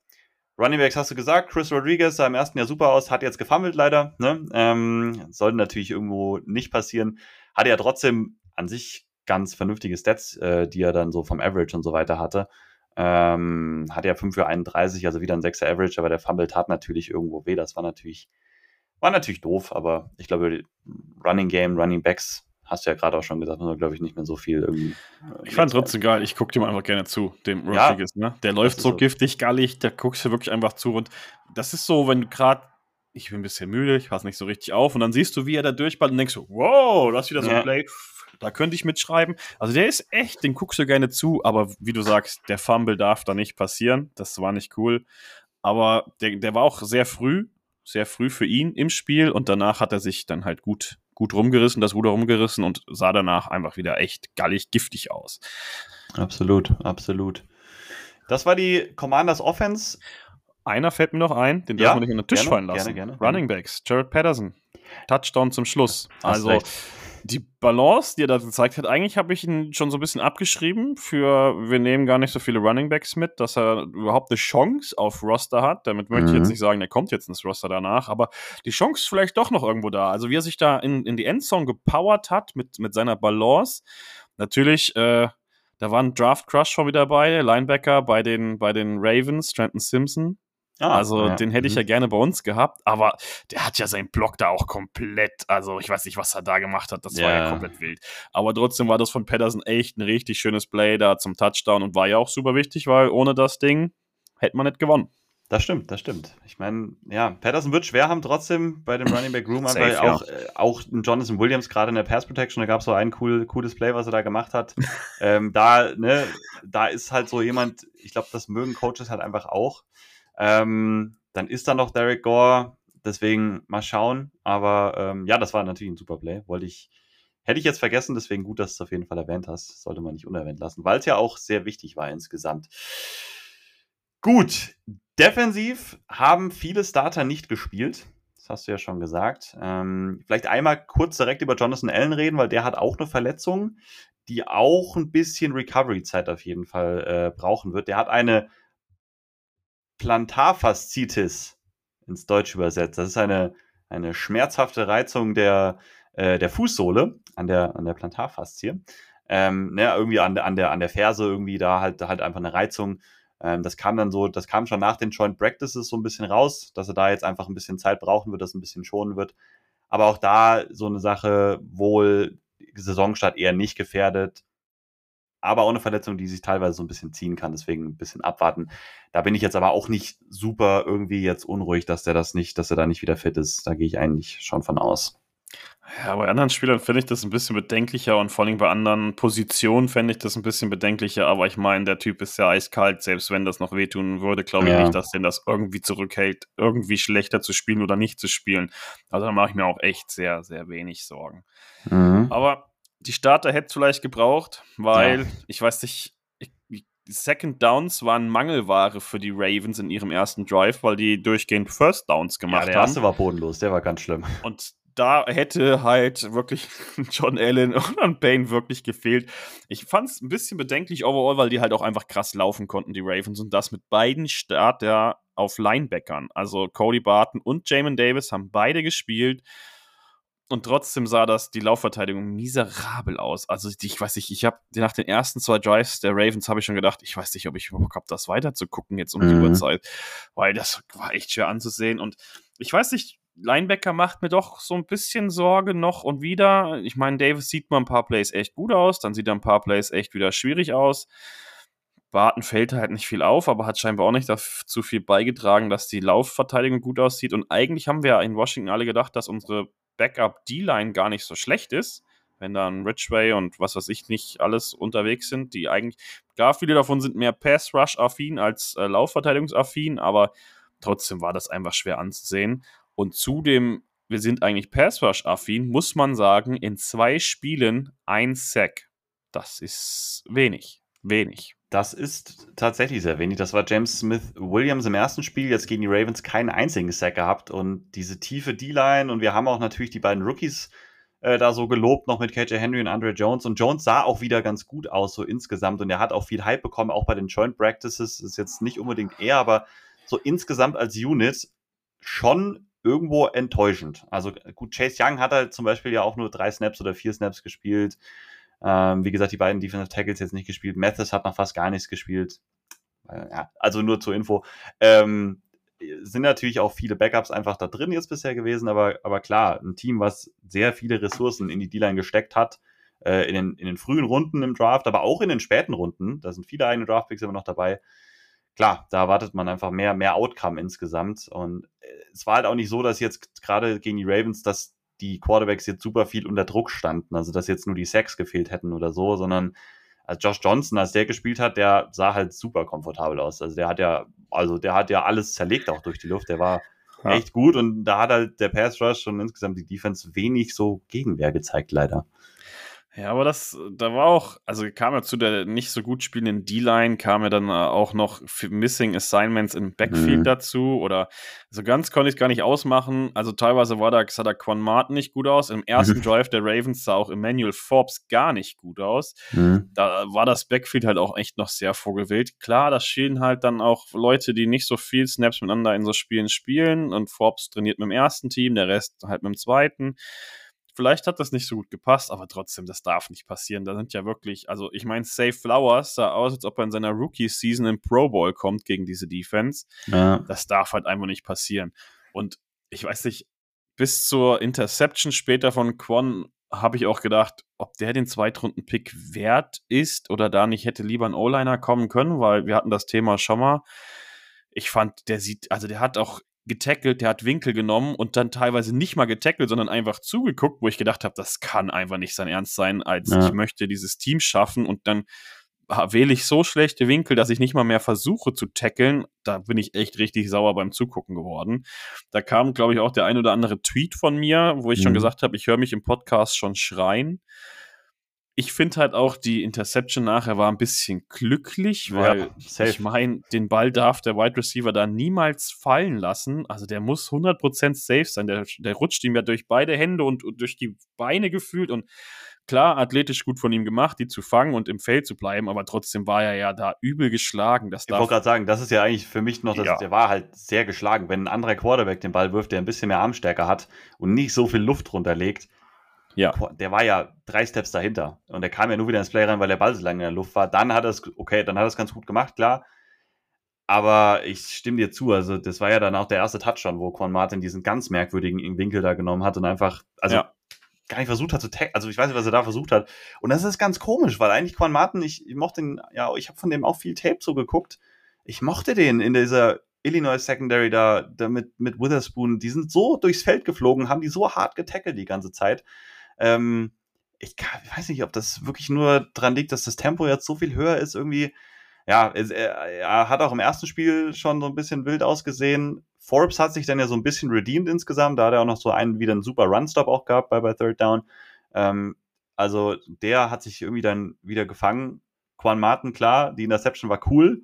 Running Backs hast du gesagt, Chris Rodriguez sah im ersten Jahr super aus, hat jetzt gefummelt leider. Ne? Ähm, sollte natürlich irgendwo nicht passieren. Hatte ja trotzdem an sich ganz vernünftige Stats, äh, die er dann so vom Average und so weiter hatte. Ähm, hat ja 5 für 31, also wieder ein 6er Average, aber der Fumble tat natürlich irgendwo weh. Das war natürlich, war natürlich doof, aber ich glaube, Running Game, Running Backs, hast du ja gerade auch schon gesagt, man, glaube ich, nicht mehr so viel irgendwie. äh, Ich fand trotzdem geil, ich gucke dem einfach gerne zu, dem Ja. Rodriguez, ne? Der läuft so so. giftig, gallig, da guckst du wirklich einfach zu und das ist so, wenn du gerade, ich bin ein bisschen müde, ich passe nicht so richtig auf und dann siehst du, wie er da durchballt und denkst so, wow, das ist wieder so Ja. ein Play, da könnte ich mitschreiben. Also der ist echt, den guckst du gerne zu, aber wie du sagst, der Fumble darf da nicht passieren, das war nicht cool, aber der, der war auch sehr früh, sehr früh für ihn im Spiel und danach hat er sich dann halt gut, gut rumgerissen, das Ruder rumgerissen und sah danach einfach wieder echt gallig, giftig aus. Absolut, absolut. Das war die Commanders Offense. Einer fällt mir noch ein, den Ja, darf man nicht unter den Tisch gerne, fallen lassen. gerne, gerne. Running Backs, Jared Patterson. Touchdown zum Schluss. Also recht. Die Balance, die er da gezeigt hat, eigentlich habe ich ihn schon so ein bisschen abgeschrieben für, wir nehmen gar nicht so viele Running Backs mit, dass er überhaupt eine Chance auf Roster hat. Damit möchte ich Mhm. jetzt nicht sagen, der kommt jetzt ins Roster danach, aber die Chance ist vielleicht doch noch irgendwo da. Also wie er sich da in, in die Endzone gepowert hat mit, mit seiner Balance. Natürlich, äh, da war ein Draft Crush schon wieder dabei, Linebacker bei den, bei den Ravens, Trenton Simpson. Ah, Also ja. den hätte ich Mhm. ja gerne bei uns gehabt, aber der hat ja seinen Block da auch komplett, also ich weiß nicht, was er da gemacht hat, das war ja Ja. komplett wild. Aber trotzdem war das von Patterson echt ein richtig schönes Play da zum Touchdown und war ja auch super wichtig, weil ohne das Ding hätte man nicht gewonnen. Das stimmt, das stimmt. Ich meine, ja, Patterson wird schwer haben trotzdem bei dem Running Back Room, weil ja. auch, äh, auch ein Jonathan Williams gerade in der Pass Protection, da gab es so ein cool, cooles Play, was er da gemacht hat. [LAUGHS] ähm, da, ne, da ist halt so jemand, ich glaube, das mögen Coaches halt einfach auch. Ähm, dann ist da noch Derek Gore, deswegen mal schauen. Aber ähm, ja, das war natürlich ein super Play. Wollte ich, hätte ich jetzt vergessen, deswegen gut, dass du es auf jeden Fall erwähnt hast. Sollte man nicht unerwähnt lassen, weil es ja auch sehr wichtig war insgesamt. Gut, defensiv haben viele Starter nicht gespielt. Das hast du ja schon gesagt. Ähm, vielleicht einmal kurz direkt über Jonathan Allen reden, weil der hat auch eine Verletzung, die auch ein bisschen Recovery-Zeit auf jeden Fall äh, brauchen wird. Der hat eine Plantarfaszitis ins Deutsch übersetzt. Das ist eine, eine schmerzhafte Reizung der, äh, der Fußsohle an der, an der Plantarfaszie. Ähm, ne, irgendwie an, an, der, an der Ferse irgendwie da halt, halt einfach eine Reizung. Ähm, das kam dann so, das kam schon nach den Joint Practices so ein bisschen raus, dass er da jetzt einfach ein bisschen Zeit brauchen wird, das ein bisschen schonen wird. Aber auch da so eine Sache, wohl Saisonstart eher nicht gefährdet aber auch eine Verletzung, die sich teilweise so ein bisschen ziehen kann, deswegen ein bisschen abwarten. Da bin ich jetzt aber auch nicht super irgendwie jetzt unruhig, dass der das nicht, dass er da nicht wieder fit ist. Da gehe ich eigentlich schon von aus. Ja, bei anderen Spielern finde ich das ein bisschen bedenklicher und vor allem bei anderen Positionen fände ich das ein bisschen bedenklicher, aber ich meine, der Typ ist ja eiskalt, selbst wenn das noch wehtun würde, glaube ich ja. nicht, dass den das irgendwie zurückhält, irgendwie schlechter zu spielen oder nicht zu spielen. Also da mache ich mir auch echt sehr, sehr wenig Sorgen. Mhm. Aber die Starter hätte vielleicht gebraucht, weil ja. ich weiß nicht, die Second Downs waren Mangelware für die Ravens in ihrem ersten Drive, weil die durchgehend First Downs gemacht haben. Ja, der erste haben. war bodenlos, der war ganz schlimm. Und da hätte halt wirklich [LAUGHS] John Allen und Payne wirklich gefehlt. Ich fand es ein bisschen bedenklich overall, weil die halt auch einfach krass laufen konnten, die Ravens, und das mit beiden Starter auf Linebackern. Also Cody Barton und Jamin Davis haben beide gespielt. Und trotzdem sah das die Laufverteidigung miserabel aus. Also ich weiß nicht, ich habe nach den ersten zwei Drives der Ravens habe ich schon gedacht, ich weiß nicht, ob ich überhaupt habe, das weiter zu gucken jetzt um mhm. die Uhrzeit, weil das war echt schwer anzusehen. Und ich weiß nicht, Linebacker macht mir doch so ein bisschen Sorge noch und wieder. Ich meine, Davis sieht mal ein paar Plays echt gut aus, dann sieht er ein paar Plays echt wieder schwierig aus. Barton fällt halt nicht viel auf, aber hat scheinbar auch nicht dazu viel beigetragen, dass die Laufverteidigung gut aussieht. Und eigentlich haben wir in Washington alle gedacht, dass unsere Backup-D-Line gar nicht so schlecht ist, wenn dann Ridgeway und was weiß ich nicht alles unterwegs sind, die eigentlich, gar viele davon sind mehr Pass-Rush-affin als äh, Laufverteidigungsaffin, aber trotzdem war das einfach schwer anzusehen. Und zudem, wir sind eigentlich Pass-Rush-affin, muss man sagen, in zwei Spielen ein Sack. Das ist wenig. Wenig. Das ist tatsächlich sehr wenig. Das war James Smith Williams im ersten Spiel, jetzt gegen die Ravens keinen einzigen Sack gehabt und diese tiefe D-Line und wir haben auch natürlich die beiden Rookies äh, da so gelobt, noch mit KJ Henry und Andre Jones und Jones sah auch wieder ganz gut aus, so insgesamt und er hat auch viel Hype bekommen, auch bei den Joint Practices, ist jetzt nicht unbedingt er, aber so insgesamt als Unit schon irgendwo enttäuschend. Also gut, Chase Young hat halt zum Beispiel ja auch nur drei Snaps oder vier Snaps gespielt. Ähm, wie gesagt, die beiden Defensive Tackles jetzt nicht gespielt. Mathis hat noch fast gar nichts gespielt. Äh, ja, also nur zur Info. Ähm, sind natürlich auch viele Backups einfach da drin jetzt bisher gewesen, aber, aber klar, ein Team, was sehr viele Ressourcen in die D-Line gesteckt hat, äh, in, den, in den frühen Runden im Draft, aber auch in den späten Runden, da sind viele eigene Draftpicks immer noch dabei. Klar, da erwartet man einfach mehr, mehr Outcome insgesamt. Und äh, es war halt auch nicht so, dass jetzt gerade gegen die Ravens, dass die Quarterbacks jetzt super viel unter Druck standen. Also, dass jetzt nur die Sacks gefehlt hätten oder so, sondern als Josh Johnson, als der gespielt hat, der sah halt super komfortabel aus. Also, der hat ja, also der hat ja alles zerlegt auch durch die Luft. Der war ja. echt gut und da hat halt der Pass Rush und insgesamt die Defense wenig so Gegenwehr gezeigt, leider. Ja, aber das, da war auch, also kam ja zu der nicht so gut spielenden D-Line, kam ja dann äh, auch noch Missing Assignments im Backfield mhm. dazu oder so ganz konnte ich es gar nicht ausmachen. Also teilweise war da, sah da Quan Martin nicht gut aus. Im ersten mhm. [LAUGHS] Drive der Ravens sah auch Emmanuel Forbes gar nicht gut aus. Mhm. Da war das Backfield halt auch echt noch sehr vorgewählt. Klar, das schielen halt dann auch Leute, die nicht so viel Snaps miteinander in so Spielen spielen und Forbes trainiert mit dem ersten Team, der Rest halt mit dem zweiten. Vielleicht hat das nicht so gut gepasst, aber trotzdem, das darf nicht passieren. Da sind ja wirklich, also ich meine, Safe Flowers sah aus, als ob er in seiner Rookie-Season im Pro Bowl kommt gegen diese Defense. Ja. Das darf halt einfach nicht passieren. Und ich weiß nicht, bis zur Interception später von Quan habe ich auch gedacht, ob der den Zweitrunden-Pick wert ist oder da nicht hätte lieber ein O-Liner kommen können, weil wir hatten das Thema schon mal. Ich fand, der sieht, also der hat auch getackelt, der hat Winkel genommen und dann teilweise nicht mal getackelt, sondern einfach zugeguckt, wo ich gedacht habe, das kann einfach nicht sein Ernst sein, als ja. ich möchte dieses Team schaffen und dann wähle ich so schlechte Winkel, dass ich nicht mal mehr versuche zu tackeln. Da bin ich echt richtig sauer beim Zugucken geworden. Da kam, glaube ich, auch der ein oder andere Tweet von mir, wo ich mhm. schon gesagt habe, ich höre mich im Podcast schon schreien. Ich finde halt auch, die Interception nachher war ein bisschen glücklich, weil ja, ich meine, den Ball darf der Wide Receiver da niemals fallen lassen. Also der muss 100% safe sein. Der, der rutscht ihm ja durch beide Hände und, und durch die Beine gefühlt und klar, athletisch gut von ihm gemacht, die zu fangen und im Feld zu bleiben, aber trotzdem war er ja da übel geschlagen. Das ich wollte gerade sagen, das ist ja eigentlich für mich noch, das, ja. der war halt sehr geschlagen. Wenn ein anderer Quarterback den Ball wirft, der ein bisschen mehr Armstärke hat und nicht so viel Luft runterlegt, ja. der war ja drei Steps dahinter. Und der kam ja nur wieder ins Play rein, weil der Ball so lange in der Luft war. Dann hat er es, okay, dann hat er es ganz gut gemacht, klar. Aber ich stimme dir zu, also das war ja dann auch der erste Touchdown, wo Quan Martin diesen ganz merkwürdigen Winkel da genommen hat und einfach, also ja gar nicht versucht hat zu taggen. Also ich weiß nicht, was er da versucht hat. Und das ist ganz komisch, weil eigentlich Quan Martin, ich, ich mochte den, ja, ich habe von dem auch viel Tape so geguckt. Ich mochte den in dieser Illinois Secondary da, da mit, mit Witherspoon. Die sind so durchs Feld geflogen, haben die so hart getackelt die ganze Zeit. Ähm, ich, kann, ich weiß nicht, ob das wirklich nur dran liegt, dass das Tempo jetzt so viel höher ist irgendwie. Ja, er, er hat auch im ersten Spiel schon so ein bisschen wild ausgesehen. Forbes hat sich dann ja so ein bisschen redeemed insgesamt. Da hat er auch noch so einen wieder einen super Run-Stop auch gehabt bei, bei Third Down. Ähm, also der hat sich irgendwie dann wieder gefangen. Quan Martin, klar, die Interception war cool.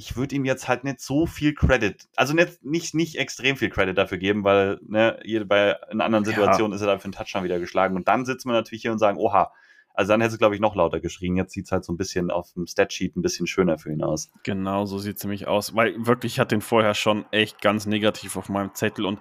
Ich würde ihm jetzt halt nicht so viel Credit, also nicht, nicht, nicht extrem viel Credit dafür geben, weil ne, bei in anderen Situationen ja. ist er dann für einen Touchdown wieder geschlagen. Und dann sitzt man natürlich hier und sagen, oha, also dann hätte es, glaube ich, noch lauter geschrien. Jetzt sieht es halt so ein bisschen auf dem Statsheet ein bisschen schöner für ihn aus. Genau, so sieht es nämlich aus. Weil wirklich, ich hatte den vorher schon echt ganz negativ auf meinem Zettel und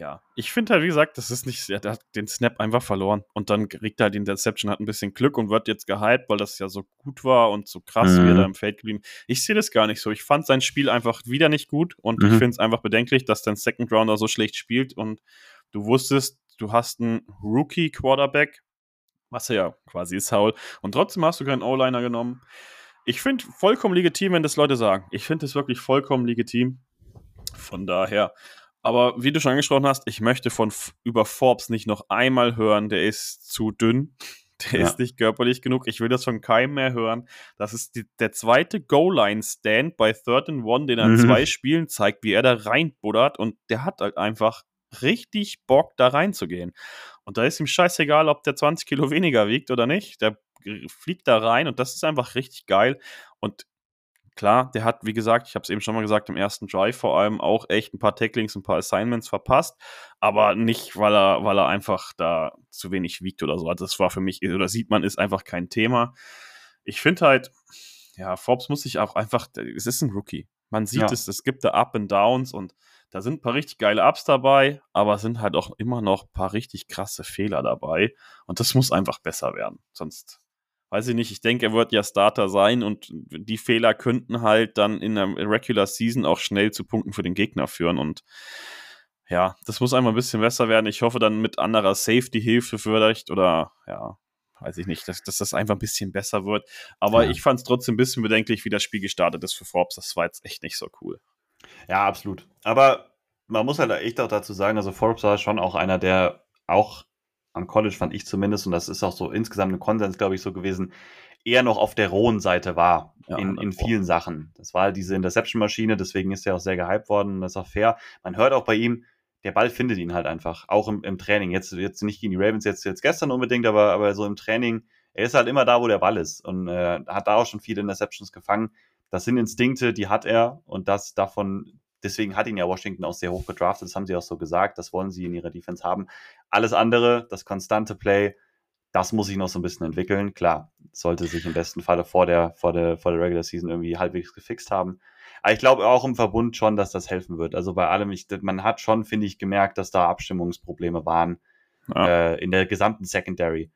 ja, ich finde halt, wie gesagt, das ist nicht, er hat den Snap einfach verloren und dann kriegt er halt die Interception, hat ein bisschen Glück und wird jetzt gehypt, weil das ja so gut war und so krass, mhm. wie er mhm. da im Feld geblieben. Ich sehe das gar nicht so. Ich fand sein Spiel einfach wieder nicht gut und mhm. ich finde es einfach bedenklich, dass dein Second Rounder so schlecht spielt und du wusstest, du hast einen Rookie Quarterback, was er ja quasi ist, Saul. Und trotzdem hast du keinen O-Liner genommen. Ich finde vollkommen legitim, wenn das Leute sagen. Ich finde es wirklich vollkommen legitim. Von daher. Aber wie du schon angesprochen hast, ich möchte von über Forbes nicht noch einmal hören, der ist zu dünn. [LAUGHS] Der ja. ist nicht körperlich genug. Ich will das von keinem mehr hören. Das ist die, der zweite Goal-Line-Stand bei Third and One, den er in mhm. zwei Spielen zeigt, wie er da reinbuddert. Und der hat halt einfach richtig Bock, da reinzugehen. Und da ist ihm scheißegal, ob der 20 Kilo weniger wiegt oder nicht. Der fliegt da rein und das ist einfach richtig geil. Und klar, der hat, wie gesagt, ich habe es eben schon mal gesagt, im ersten Drive vor allem auch echt ein paar Tacklings, ein paar Assignments verpasst, aber nicht, weil er, weil er einfach da zu wenig wiegt oder so. Also das war für mich, oder sieht man, ist einfach kein Thema. Ich finde halt, ja, Forbes muss sich auch einfach, es ist ein Rookie. Man sieht ja. es, es gibt da Up and Downs und da sind ein paar richtig geile Ups dabei, aber es sind halt auch immer noch ein paar richtig krasse Fehler dabei. Und das muss einfach besser werden. Sonst weiß ich nicht. Ich denke, er wird ja Starter sein und die Fehler könnten halt dann in der Regular Season auch schnell zu Punkten für den Gegner führen. Und ja, das muss einfach ein bisschen besser werden. Ich hoffe dann mit anderer Safety-Hilfe vielleicht oder ja, weiß ich nicht, dass, dass, das einfach ein bisschen besser wird. Aber ja. ich fand es trotzdem ein bisschen bedenklich, wie das Spiel gestartet ist für Forbes. Das war jetzt echt nicht so cool. Ja, absolut. Aber man muss halt echt auch dazu sagen, also Forbes war schon auch einer, der auch am College fand ich zumindest, und das ist auch so insgesamt ein Konsens, glaube ich, so gewesen, eher noch auf der rohen Seite war ja, in, in vielen Sachen. Das war halt diese Interception-Maschine, deswegen ist er auch sehr gehypt worden, das ist auch fair. Man hört auch bei ihm, der Ball findet ihn halt einfach, auch im, im Training. Jetzt, jetzt nicht gegen die Ravens, jetzt, jetzt gestern unbedingt, aber, aber so im Training, er ist halt immer da, wo der Ball ist und äh, hat da auch schon viele Interceptions gefangen. Das sind Instinkte, die hat er und das davon, deswegen hat ihn ja Washington auch sehr hoch gedraftet, das haben sie auch so gesagt, das wollen sie in ihrer Defense haben. Alles andere, das konstante Play, das muss sich noch so ein bisschen entwickeln. Klar, sollte sich im besten Falle vor der, vor der, vor der Regular Season irgendwie halbwegs gefixt haben. Aber ich glaube auch im Verbund schon, dass das helfen wird. Also bei allem, ich, man hat schon, finde ich, gemerkt, dass da Abstimmungsprobleme waren ja. äh, in der gesamten Secondary.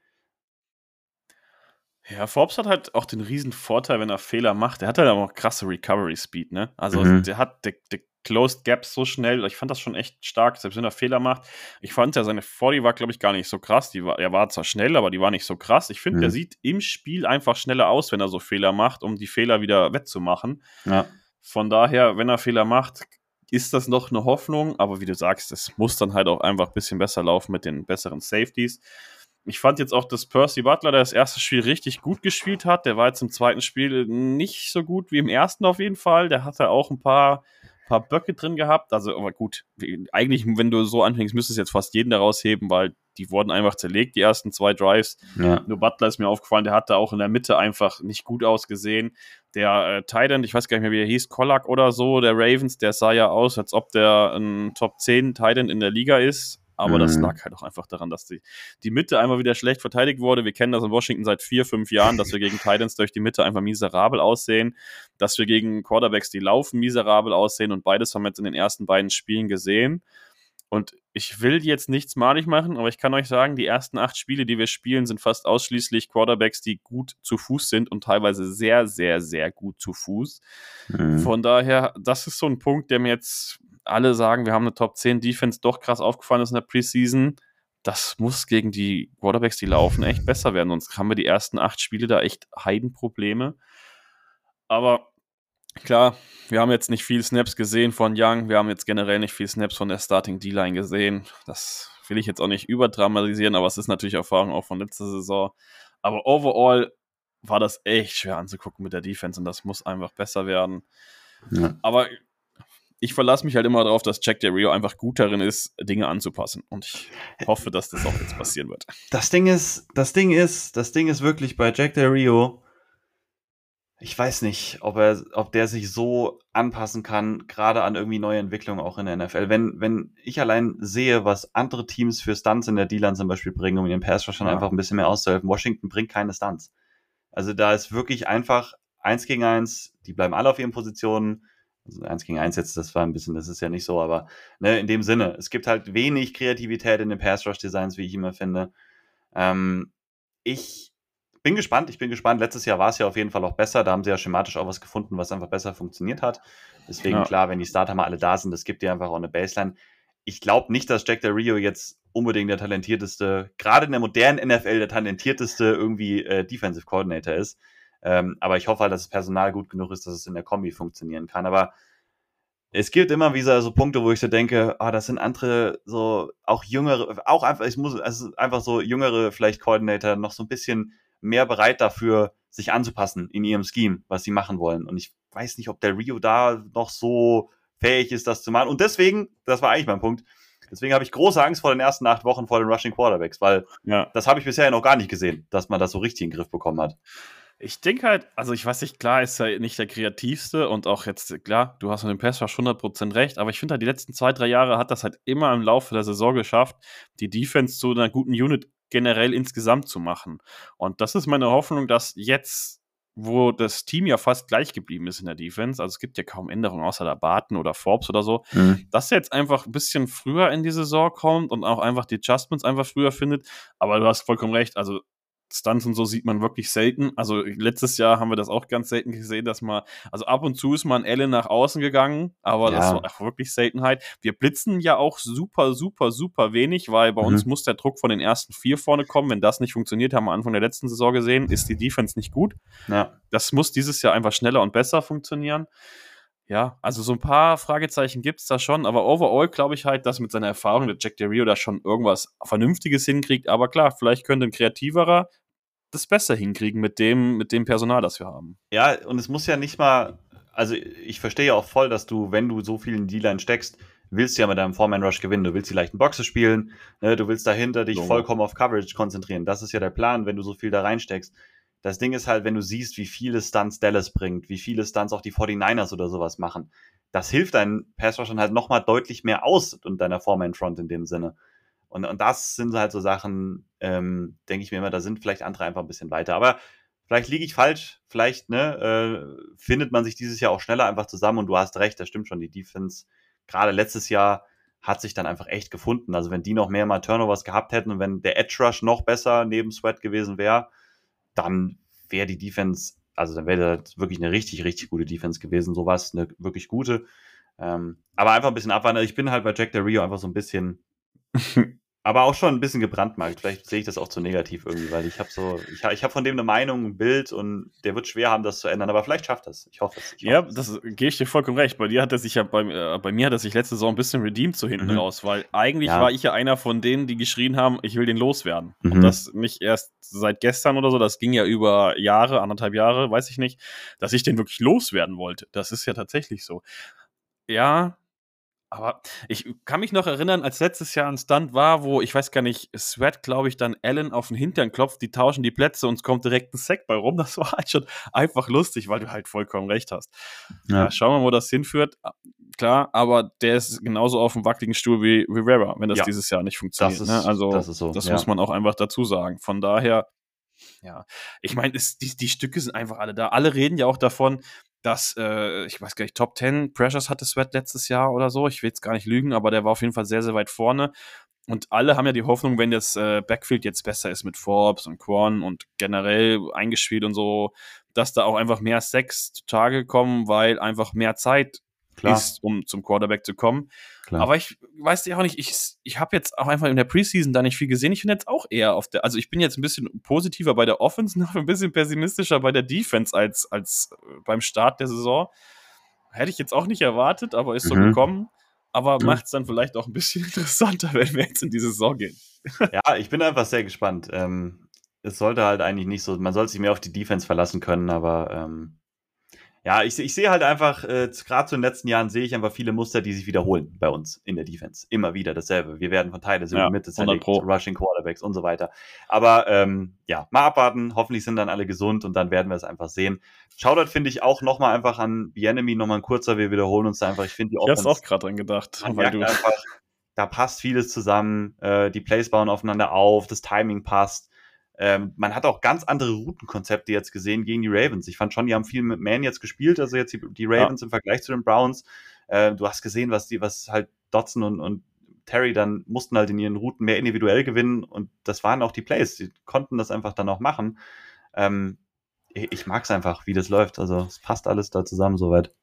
Ja, Forbes hat halt auch den riesen Vorteil, wenn er Fehler macht. Der hat halt auch krasse Recovery Speed, ne? Also mhm. der hat, der, der closed Gaps so schnell. Ich fand das schon echt stark, selbst wenn er Fehler macht. Ich fand ja, seine 40 war, glaube ich, gar nicht so krass. Die war, er war zwar schnell, aber die war nicht so krass. Ich finde, mhm. der sieht im Spiel einfach schneller aus, wenn er so Fehler macht, um die Fehler wieder wettzumachen. Ja. Von daher, wenn er Fehler macht, ist das noch eine Hoffnung. Aber wie du sagst, es muss dann halt auch einfach ein bisschen besser laufen mit den besseren Safeties. ich fand jetzt auch, dass Percy Butler der das erste Spiel richtig gut gespielt hat. Der war jetzt im zweiten Spiel nicht so gut wie im ersten auf jeden Fall. Der hatte auch ein paar, paar Böcke drin gehabt. Also, aber gut, eigentlich, wenn du so anfängst, müsstest du jetzt fast jeden daraus heben, weil die wurden einfach zerlegt, die ersten zwei Drives. Ja. Nur Butler ist mir aufgefallen, der hatte auch in der Mitte einfach nicht gut ausgesehen. Der äh, Titan, ich weiß gar nicht mehr, wie er hieß, Kollak oder so, der Ravens, der sah ja aus, als ob der ein Top 10 Titan in der Liga ist. Aber mhm. das lag halt auch einfach daran, dass die, die Mitte einmal wieder schlecht verteidigt wurde. Wir kennen das in Washington seit vier, fünf Jahren, dass wir gegen Titans durch die Mitte einfach miserabel aussehen, dass wir gegen Quarterbacks, die laufen, miserabel aussehen und beides haben wir jetzt in den ersten beiden Spielen gesehen. Und ich will jetzt nichts malig machen, aber ich kann euch sagen, die ersten acht Spiele, die wir spielen, sind fast ausschließlich Quarterbacks, die gut zu Fuß sind und teilweise sehr, sehr, sehr gut zu Fuß. Mhm. Von daher, das ist so ein Punkt, der mir jetzt alle sagen, wir haben eine Top 10 Defense doch krass aufgefallen ist in der Preseason. Das muss gegen die Quarterbacks, die laufen, echt besser werden. Sonst haben wir die ersten acht Spiele da echt Heidenprobleme. Aber klar, wir haben jetzt nicht viel Snaps gesehen von Young. Wir haben jetzt generell nicht viel Snaps von der Starting D-Line gesehen. Das will ich jetzt auch nicht überdramatisieren, aber es ist natürlich Erfahrung auch von letzter Saison. Aber overall war das echt schwer anzugucken mit der Defense und das muss einfach besser werden. Ja. Aber ich verlasse mich halt immer darauf, dass Jack Del Rio einfach gut darin ist, Dinge anzupassen. Und ich hoffe, dass das auch jetzt passieren wird. Das Ding ist, das Ding ist, das Ding ist wirklich bei Jack Del Rio. Ich weiß nicht, ob er, ob der sich so anpassen kann, gerade an irgendwie neue Entwicklungen auch in der NFL. Wenn, wenn ich allein sehe, was andere Teams für Stunts in der D-Line zum Beispiel bringen, um ihren Pass schon ja. einfach ein bisschen mehr auszuhelfen, Washington bringt keine Stunts. Also da ist wirklich einfach eins gegen eins, die bleiben alle auf ihren Positionen also eins gegen eins jetzt, das war ein bisschen, das ist ja nicht so, aber ne, in dem Sinne, es gibt halt wenig Kreativität in den Pass-Rush-Designs, wie ich immer finde. Ähm, ich bin gespannt, ich bin gespannt. Letztes Jahr war es ja auf jeden Fall auch besser. Da haben sie ja schematisch auch was gefunden, was einfach besser funktioniert hat. Deswegen, ja. klar, wenn die Starter mal alle da sind, das gibt dir einfach auch eine Baseline. Ich glaube nicht, dass Jack Del Rio jetzt unbedingt der talentierteste, gerade in der modernen NFL, der talentierteste irgendwie äh, Defensive Coordinator ist. Ähm, aber ich hoffe halt, dass das Personal gut genug ist, dass es in der Kombi funktionieren kann. Aber es gibt immer wieder so Punkte, wo ich so denke, ah, das sind andere, so auch jüngere, auch einfach, ich muss, also einfach so jüngere vielleicht Coordinator noch so ein bisschen mehr bereit dafür, sich anzupassen in ihrem Scheme, was sie machen wollen. Und ich weiß nicht, ob der Rio da noch so fähig ist, das zu machen. Und deswegen, das war eigentlich mein Punkt, deswegen habe ich große Angst vor den ersten acht Wochen vor den Rushing Quarterbacks, weil ja. das habe ich bisher noch gar nicht gesehen, dass man das so richtig in den Griff bekommen hat. Ich denke halt, also ich weiß nicht, klar ist er nicht der kreativste und auch jetzt, klar, du hast mit dem Pass 100% recht, aber ich finde halt, die letzten zwei, drei Jahre hat das halt immer im Laufe der Saison geschafft, die Defense zu einer guten Unit generell insgesamt zu machen. Und das ist meine Hoffnung, dass jetzt, wo das Team ja fast gleich geblieben ist in der Defense, also es gibt ja kaum Änderungen außer der Barton oder Forbes oder so, mhm. dass er jetzt einfach ein bisschen früher in die Saison kommt und auch einfach die Adjustments einfach früher findet. Aber du hast vollkommen recht, also Stunts und so sieht man wirklich selten. Also letztes Jahr haben wir das auch ganz selten gesehen, dass man, also ab und zu ist man Elle nach außen gegangen, aber ja. das war auch wirklich Seltenheit. Wir blitzen ja auch super, super, super wenig, weil bei mhm. uns muss der Druck von den ersten vier vorne kommen. Wenn das nicht funktioniert, haben wir Anfang der letzten Saison gesehen, ist die Defense nicht gut. Ja. Das muss dieses Jahr einfach schneller und besser funktionieren. Ja, also so ein paar Fragezeichen gibt es da schon, aber overall glaube ich halt, dass mit seiner Erfahrung der Jack Del Rio da schon irgendwas Vernünftiges hinkriegt. Aber klar, vielleicht könnte ein kreativerer das besser hinkriegen mit dem, mit dem Personal, das wir haben. Ja, und es muss ja nicht mal, also ich verstehe ja auch voll, dass du, wenn du so viel in die Line steckst, willst du ja mit deinem Foreman-Rush gewinnen. Du willst die leichten Boxes spielen, ne? du willst dahinter dich so. vollkommen auf Coverage konzentrieren. Das ist ja der Plan, wenn du so viel da reinsteckst. Das Ding ist halt, wenn du siehst, wie viele Stunts Dallas bringt, wie viele Stunts auch die 49ers oder sowas machen, das hilft deinen Pass-Rushern halt nochmal deutlich mehr aus und deiner Foreman-Front in dem Sinne. Und, und das sind halt so Sachen, ähm, denke ich mir immer, da sind vielleicht andere einfach ein bisschen weiter. Aber vielleicht liege ich falsch, vielleicht ne, äh, findet man sich dieses Jahr auch schneller einfach zusammen und du hast recht, das stimmt schon, die Defense, gerade letztes Jahr, hat sich dann einfach echt gefunden. Also wenn die noch mehr mal Turnovers gehabt hätten und wenn der Edge Rush noch besser neben Sweat gewesen wäre, dann wäre die Defense, also dann wäre das wirklich eine richtig, richtig gute Defense gewesen. So war es eine wirklich gute. Ähm, aber einfach ein bisschen abwarten. Also ich bin halt bei Jack Del Rio einfach so ein bisschen, [LAUGHS] aber auch schon ein bisschen gebrandmarkt. Vielleicht sehe ich das auch zu negativ irgendwie, weil ich habe so, ich, ich habe von dem eine Meinung, ein Bild und der wird schwer haben, das zu ändern, aber vielleicht schafft das. Ich hoffe es. Ja, hoffe das gebe ich dir vollkommen recht. Bei dir hat er sich ja, bei, äh, bei mir hat er sich letzte Saison ein bisschen redeemed so hinten mhm. raus, weil eigentlich ja. war ich ja einer von denen, die geschrien haben, ich will den loswerden. Mhm. Und das nicht erst seit gestern oder so, das ging ja über Jahre, anderthalb Jahre, weiß ich nicht, dass ich den wirklich loswerden wollte. Das ist ja tatsächlich so. Ja, aber ich kann mich noch erinnern, als letztes Jahr ein Stunt war, wo, ich weiß gar nicht, Sweat, glaube ich, dann Allen auf den Hintern klopft, die tauschen die Plätze und es kommt direkt ein Sack bei rum. [LAUGHS] Das war halt schon einfach lustig, weil du halt vollkommen recht hast. Ja. ja schauen wir mal, wo das hinführt. Ah, klar, aber der ist genauso auf dem wackeligen Stuhl wie Rivera, wenn das ja. dieses Jahr nicht funktioniert. Das ne? ist, ne? Also, das, so. das muss man auch einfach dazu sagen. Von daher, ja, ich meine, die, die Stücke sind einfach alle da. Alle reden ja auch davon, dass, äh, ich weiß gar nicht, Top 10 Pressures hatte Sweat letztes Jahr oder so. Ich will jetzt gar nicht lügen, aber der war auf jeden Fall sehr, sehr weit vorne. Und alle haben ja die Hoffnung, wenn das äh, Backfield jetzt besser ist mit Forbes und Quan und generell eingespielt und so, dass da auch einfach mehr Sex zutage kommen, weil einfach mehr Zeit Klar. ist, um zum Quarterback zu kommen. Klar. Aber ich weiß ja auch nicht, ich, ich habe jetzt auch einfach in der Preseason da nicht viel gesehen. Ich bin jetzt auch eher auf der, also ich bin jetzt ein bisschen positiver bei der Offense, [LAUGHS] noch ein bisschen pessimistischer bei der Defense als, als äh, beim Start der Saison. Hätte ich jetzt auch nicht erwartet, aber ist so mhm. gekommen. Aber mhm. macht es dann vielleicht auch ein bisschen [LAUGHS] interessanter, wenn wir jetzt in die Saison gehen. [LAUGHS] ja, ich bin einfach sehr gespannt. Ähm, es sollte halt eigentlich nicht so, man sollte sich mehr auf die Defense verlassen können, aber ähm, ja, ich, ich sehe halt einfach, äh, gerade zu den letzten Jahren sehe ich einfach viele Muster, die sich wiederholen bei uns in der Defense. Immer wieder dasselbe. Wir werden von Teile so ja, Mitte zerlegt, Rushing Quarterbacks und so weiter. Aber ähm, ja, mal abwarten. Hoffentlich sind dann alle gesund und dann werden wir es einfach sehen. Shoutout finde ich auch nochmal einfach an Bienemy, nochmal ein kurzer. Wir wiederholen uns da einfach. Ich finde die. Ich hab's auch gerade dran gedacht. Weil du einfach, da passt vieles zusammen. Äh, die Plays bauen aufeinander auf, das Timing passt. Ähm, man hat auch ganz andere Routenkonzepte jetzt gesehen gegen die Ravens. Ich fand schon, die haben viel mit Man jetzt gespielt, also jetzt die, die Ravens ja. im Vergleich zu den Browns. Äh, du hast gesehen, was die, was halt Dotson und, und Terry dann mussten halt in ihren Routen mehr individuell gewinnen und das waren auch die Plays. Die konnten das einfach dann auch machen. Ähm, ich, ich mag es einfach, wie das läuft. Also es passt alles da zusammen soweit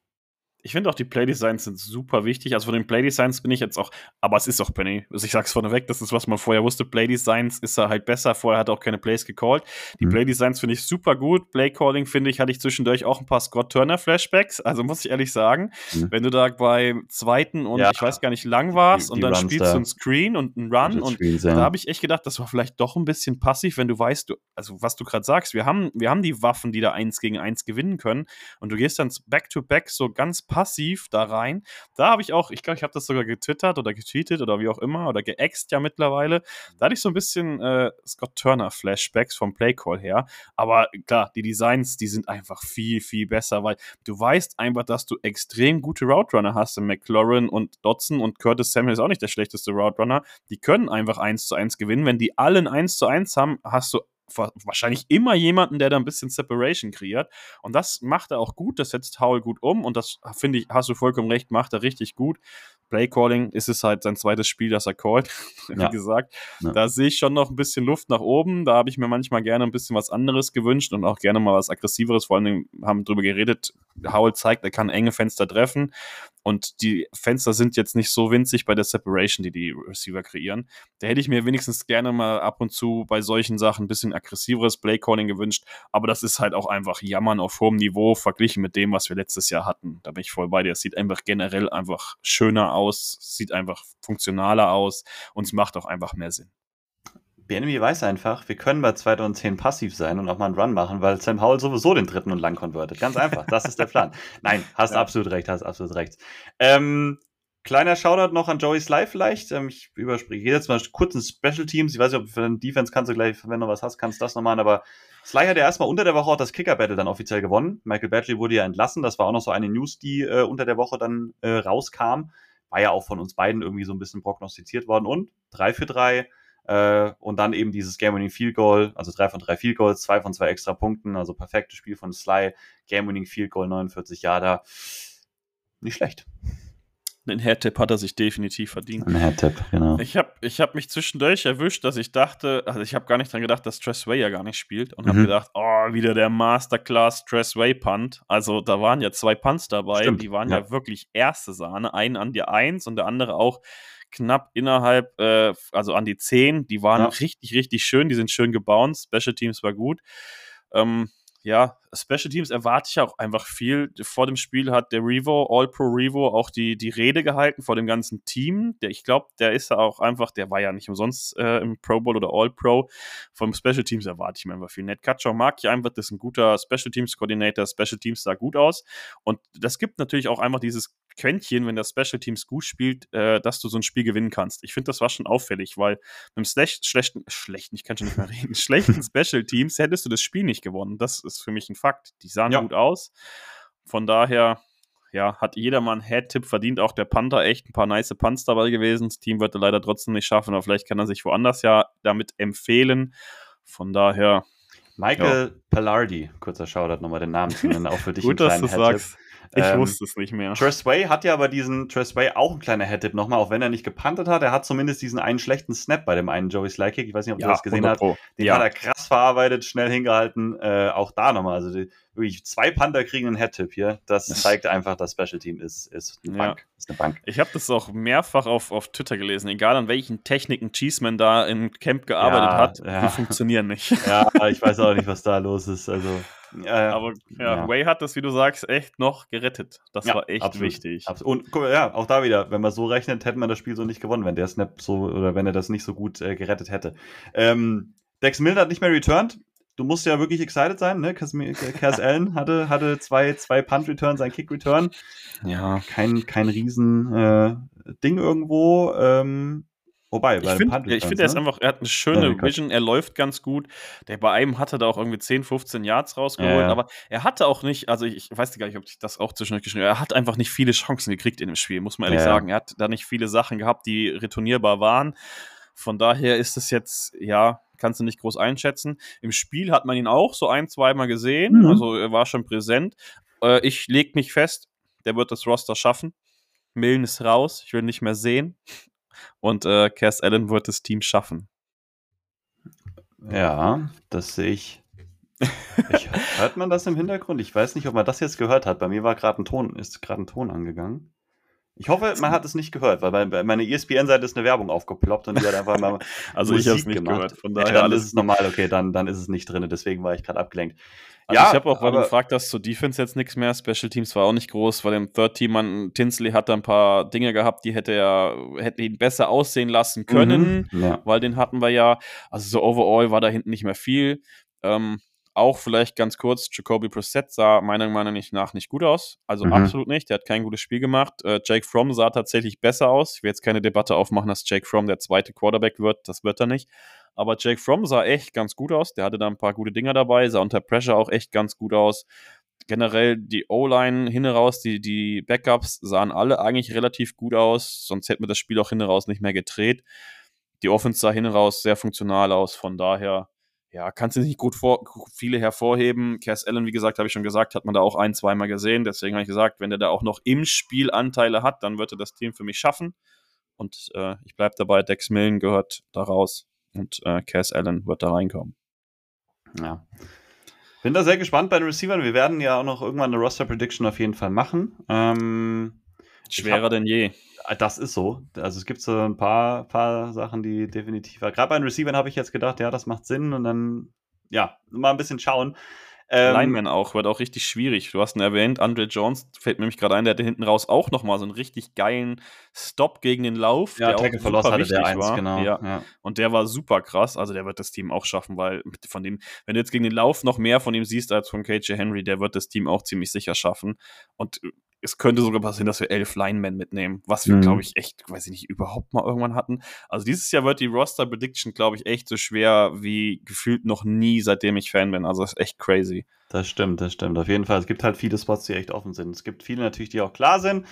ich finde auch die Playdesigns sind super wichtig. Also von den Playdesigns bin ich jetzt auch, aber es ist auch Penny. Also ich sag's vorneweg, das ist, was man vorher wusste. Playdesigns ist er halt besser. Vorher hat er auch keine Plays gecallt. Die mhm. Playdesigns finde ich super gut. Playcalling finde ich, hatte ich zwischendurch auch ein paar Scott Turner Flashbacks. Also muss ich ehrlich sagen, mhm. wenn du da beim zweiten und ja. ich weiß gar nicht lang warst die, die und dann Runs spielst da. du ein Screen und einen Run und Screens, ja. da habe ich echt gedacht, das war vielleicht doch ein bisschen passiv, wenn du weißt, du, also was du gerade sagst, wir haben, wir haben die Waffen, die da eins gegen eins gewinnen können und du gehst dann back to back so ganz passiv da rein. Da habe ich auch, ich glaube, ich habe das sogar getwittert oder getweetet oder wie auch immer oder geäxt ja mittlerweile. Da hatte ich so ein bisschen äh, Scott Turner Flashbacks vom Playcall her. Aber klar, die Designs, die sind einfach viel, viel besser, weil du weißt einfach, dass du extrem gute Route Runner hast in McLaurin und Dodson und Curtis Samuel ist auch nicht der schlechteste Route Runner. Die können einfach 1 zu 1 gewinnen. Wenn die allen 1 zu 1 haben, hast du wahrscheinlich immer jemanden, der da ein bisschen Separation kreiert. Und das macht er auch gut, das setzt Howell gut um und das finde ich, hast du vollkommen recht, macht er richtig gut. Playcalling ist es halt sein zweites Spiel, das er callt, [LAUGHS] wie ja. gesagt. Ja. Da sehe ich schon noch ein bisschen Luft nach oben. Da habe ich mir manchmal gerne ein bisschen was anderes gewünscht und auch gerne mal was Aggressiveres. Vor allem haben drüber geredet, Howell zeigt, er kann enge Fenster treffen. Und die Fenster sind jetzt nicht so winzig bei der Separation, die die Receiver kreieren. Da hätte ich mir wenigstens gerne mal ab und zu bei solchen Sachen ein bisschen aggressiveres Playcalling gewünscht. Aber das ist halt auch einfach Jammern auf hohem Niveau verglichen mit dem, was wir letztes Jahr hatten. Da bin ich voll bei dir. Es sieht einfach generell einfach schöner aus, sieht einfach funktionaler aus und es macht auch einfach mehr Sinn. BNB weiß einfach, wir können bei 2010 passiv sein und auch mal einen Run machen, weil Sam Howell sowieso den dritten und lang konvertet. Ganz einfach, das ist der Plan. [LAUGHS] Nein, hast ja. absolut recht, hast absolut recht. Ähm, kleiner Shoutout noch an Joey Sly vielleicht. Ähm, ich überspringe jetzt mal kurz ein Special Teams. Ich weiß nicht, ob für den Defense kannst du gleich, wenn du was hast, kannst du das noch machen, aber Sly hat ja erstmal unter der Woche auch das Kicker-Battle dann offiziell gewonnen. Michael Badgley wurde ja entlassen. Das war auch noch so eine News, die äh, unter der Woche dann äh, rauskam. War ja auch von uns beiden irgendwie so ein bisschen prognostiziert worden. Und 3 für 3 äh, und dann eben dieses Game-Winning Field Goal, also drei von drei Field Goals, zwei von zwei extra Punkten, also perfektes Spiel von Sly, Game-Winning Field Goal, 49 Jahre. Nicht schlecht. Den Headtip hat er sich definitiv verdient. Ein Headtip, genau. Ich habe ich hab mich zwischendurch erwischt, dass ich dachte, also ich habe gar nicht dran gedacht, dass Tressway ja gar nicht spielt und mhm. habe gedacht, oh, wieder der Masterclass Tressway Punt. Also da waren ja zwei Punts dabei, Stimmt, die waren ja. ja. wirklich erste Sahne. Einen an die 1 und der andere auch knapp innerhalb, äh, also an die 10. Die waren ja. richtig, richtig schön, die sind schön gebounced. Special Teams war gut. Ähm, ja, Special Teams erwarte ich auch einfach viel. Vor dem Spiel hat der Revo, All-Pro Revo, auch die, die Rede gehalten vor dem ganzen Team. Der, ich glaube, der ist ja auch einfach, der war ja nicht umsonst äh, im Pro Bowl oder All-Pro. Vom Special Teams erwarte ich mir einfach viel. Ned Katschow mag ich einfach, das ist ein guter Special Teams Coordinator. Special Teams sah gut aus. Und das gibt natürlich auch einfach dieses Quäntchen, wenn das Special Teams gut spielt, äh, dass du so ein Spiel gewinnen kannst. Ich finde, das war schon auffällig, weil mit schlecht, schlechten, schlechten, ich kann schon nicht mehr reden, [LAUGHS] schlechten Special Teams hättest du das Spiel nicht gewonnen. Das ist für mich ein Fakt. Die sahen ja. gut aus. Von daher, ja, hat jeder mal einen Head-Tipp verdient. Auch der Panther echt ein paar nice Punts dabei gewesen. Das Team wird er leider trotzdem nicht schaffen, aber vielleicht kann er sich woanders ja damit empfehlen. Von daher. Michael ja. Pallardi, kurzer Shoutout nochmal den Namen zu nennen, auch für [LAUGHS] dich Gut, dass du sagst. Ich ähm, wusste es nicht mehr. Tressway hat ja aber diesen Tressway auch ein kleiner Head-Tip nochmal, auch wenn er nicht gepantet hat. Er hat zumindest diesen einen schlechten Snap bei dem einen Joey Slykick. Ich weiß nicht, ob ja, du das gesehen hast. Den ja. hat er krass verarbeitet, schnell hingehalten. Äh, auch da nochmal. Also die, wirklich zwei Panther kriegen einen Head-Tip hier. Das zeigt einfach, das Special Team ist, ist eine Bank. Ja. Ist eine Bank. Ich habe das auch mehrfach auf, auf Twitter gelesen. Egal an welchen Techniken Cheeseman da im Camp gearbeitet hat, die funktionieren nicht. Ja, [LAUGHS] ich weiß auch nicht, was da los ist. Also. Ja, Aber ja, ja, Way hat das, wie du sagst, echt noch gerettet. Das ja, war echt absolut, wichtig. Absolut. Und ja, auch da wieder, wenn man so rechnet, hätte man das Spiel so nicht gewonnen, wenn der Snap so oder wenn er das nicht so gut äh, gerettet hätte. Ähm, Dex Milner hat nicht mehr returned. Du musst ja wirklich excited sein, ne? Cass, Cass [LAUGHS] Allen hatte, hatte zwei, zwei Punt-Returns, ein Kick-Return. Ja, kein, kein riesen äh, Ding irgendwo. Ähm, Wobei, ich finde, ja, find, er ist ne? einfach, er hat eine schöne ja, Vision, er läuft ganz gut. Der bei einem hatte da auch irgendwie 10, 15 Yards rausgeholt, ja, aber er hatte auch nicht, also ich, ich weiß gar nicht, ob ich das auch zwischendurch geschrieben habe, er hat einfach nicht viele Chancen gekriegt in dem Spiel, muss man ehrlich sagen. Er hat da nicht viele Sachen gehabt, die retournierbar waren. Von daher ist es jetzt, ja, kannst du nicht groß einschätzen. Im Spiel hat man ihn auch so ein, zweimal gesehen, mhm. also er war schon präsent. Äh, ich leg mich fest, der wird das Roster schaffen. Millen ist raus, ich will ihn nicht mehr sehen und äh, Cass Allen wird das Team schaffen. Ja, das sehe ich. [LAUGHS] ich. Hört man das im Hintergrund? Ich weiß nicht, ob man das jetzt gehört hat. Bei mir war gerade ein Ton, ist gerade ein Ton angegangen. Ich hoffe, man hat es nicht gehört, weil bei meiner ESPN-Seite ist eine Werbung aufgeploppt und die hat einfach mal. [LAUGHS] also Musik ich habe es nicht gemacht. gehört. Von daher ja, dann ist es normal, okay, dann, dann ist es nicht drin. Deswegen war ich gerade abgelenkt. Also ja, ich habe auch, weil du gefragt hast, zur Defense jetzt nichts mehr. Special Teams war auch nicht groß, weil im Third Team man Tinsley hat da ein paar Dinge gehabt, die hätte er hätte ihn besser aussehen lassen können, mhm, ja. weil den hatten wir ja. Also so overall war da hinten nicht mehr viel. Ähm, auch vielleicht ganz kurz, Jacoby Brissett sah meiner Meinung nach nicht gut aus. Also mhm. absolut nicht. Der hat kein gutes Spiel gemacht. Äh, Jake Fromm sah tatsächlich besser aus. Ich will jetzt keine Debatte aufmachen, dass Jake Fromm der zweite Quarterback wird. Das wird er nicht. Aber Jake Fromm sah echt ganz gut aus. Der hatte da ein paar gute Dinger dabei, sah unter Pressure auch echt ganz gut aus. Generell die O-Line hin raus, die, die Backups sahen alle eigentlich relativ gut aus, sonst hätten wir das Spiel auch hin raus nicht mehr gedreht. Die Offense sah hin raus sehr funktional aus, von daher, ja, kannst du nicht gut vor, viele hervorheben. Cass Allen, wie gesagt, habe ich schon gesagt, hat man da auch ein, zweimal gesehen. Deswegen habe ich gesagt, wenn der da auch noch im Spiel Anteile hat, dann wird er das Team für mich schaffen. Und äh, ich bleibe dabei, Dex Millen gehört da raus und äh, Cass Allen wird da reinkommen. Ja. Bin da sehr gespannt bei den Receivern. Wir werden ja auch noch irgendwann eine Roster Prediction auf jeden Fall machen. Ähm, Schwerer hab, denn je. Äh, das ist so. Also es gibt so ein paar, paar Sachen, die definitiv. Gerade bei den Receivern habe ich jetzt gedacht, ja, das macht Sinn und dann ja, mal ein bisschen schauen. Ähm, Lineman auch, wird auch richtig schwierig. Du hast ihn erwähnt, Andre Jones, fällt mir nämlich gerade ein, der hatte hinten raus auch nochmal so einen richtig geilen Stop gegen den Lauf. Ja, der Tackle auch super hatte der eins, war. genau. Ja. ja. Und der war super krass, also der wird das Team auch schaffen, weil von dem, wenn du jetzt gegen den Lauf noch mehr von ihm siehst als von KJ Henry, der wird das Team auch ziemlich sicher schaffen. Und es könnte sogar passieren, dass wir elf Linemen mitnehmen, was wir, mhm. glaube ich, echt, weiß ich nicht, überhaupt mal irgendwann hatten. Also dieses Jahr wird die Roster Prediction, glaube ich, echt so schwer wie gefühlt noch nie, seitdem ich Fan bin. Also das ist echt crazy. Das stimmt, das stimmt. Auf jeden Fall. Es gibt halt viele Spots, die echt offen sind. Es gibt viele natürlich, die auch klar sind.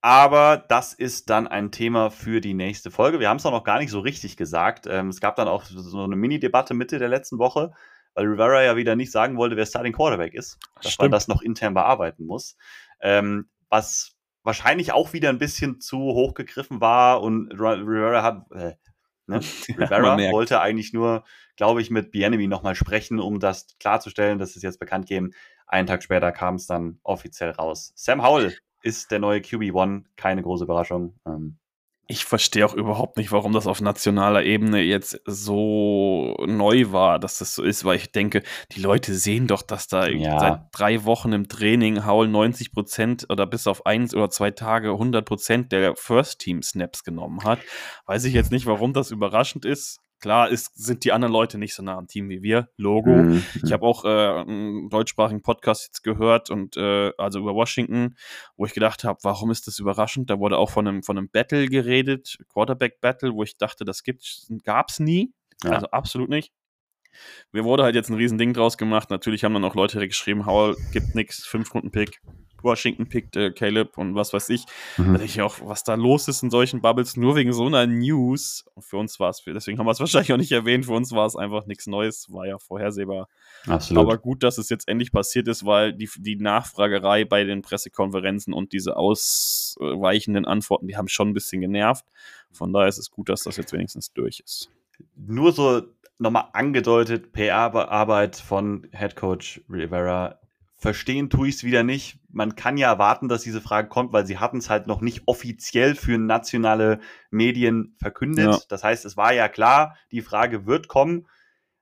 Aber das ist dann ein Thema für die nächste Folge. Wir haben es auch noch gar nicht so richtig gesagt. Ähm, es gab dann auch so eine Mini-Debatte Mitte der letzten Woche, weil Rivera ja wieder nicht sagen wollte, wer Starting Quarterback ist. Dass Stimmt. man das noch intern bearbeiten muss. Ähm, was wahrscheinlich auch wieder ein bisschen zu hoch gegriffen war und Rivera hat, äh, ne? [LAUGHS] Rivera wollte eigentlich nur, glaube ich, mit Bienemy nochmal sprechen, um das klarzustellen, dass es jetzt bekannt geben. Einen Tag später kam es dann offiziell raus. Sam Howell ist der neue QB1, keine große Überraschung. Ähm, ich verstehe auch überhaupt nicht, warum das auf nationaler Ebene jetzt so neu war, dass das so ist, weil ich denke, die Leute sehen doch, dass da ja. seit drei Wochen im Training Haul 90 Prozent oder bis auf eins oder zwei Tage 100 Prozent der First Team Snaps genommen hat. Weiß ich jetzt nicht, warum das überraschend ist. Klar ist, sind die anderen Leute nicht so nah am Team wie wir. Logo. Mhm. Ich habe auch äh, einen deutschsprachigen Podcast jetzt gehört und äh, also über Washington, wo ich gedacht habe, warum ist das überraschend? Da wurde auch von einem, von einem Battle geredet, Quarterback Battle, wo ich dachte, das gab es nie. Ja. Also absolut nicht. Mir wurde halt jetzt ein Riesending draus gemacht. Natürlich haben dann auch Leute geschrieben, Howell gibt nichts, fünf Runden Pick. Washington pickt äh, Caleb und was weiß ich. Mhm. Da denke ich auch, was da los ist in solchen Bubbles, nur wegen so einer News. Für uns war es, deswegen haben wir es [LAUGHS] wahrscheinlich auch nicht erwähnt, für uns war es einfach nichts Neues, war ja vorhersehbar. Absolut. Aber gut, dass es jetzt endlich passiert ist, weil die, die Nachfragerei bei den Pressekonferenzen und diese ausweichenden Antworten, die haben schon ein bisschen genervt. Von daher ist es gut, dass das jetzt wenigstens durch ist. Nur so nochmal angedeutet, PR-Arbeit von Head Coach Rivera Verstehen tue ich es wieder nicht. Man kann ja erwarten, dass diese Frage kommt, weil sie hatten es halt noch nicht offiziell für nationale Medien verkündet. Ja. Das heißt, es war ja klar, die Frage wird kommen.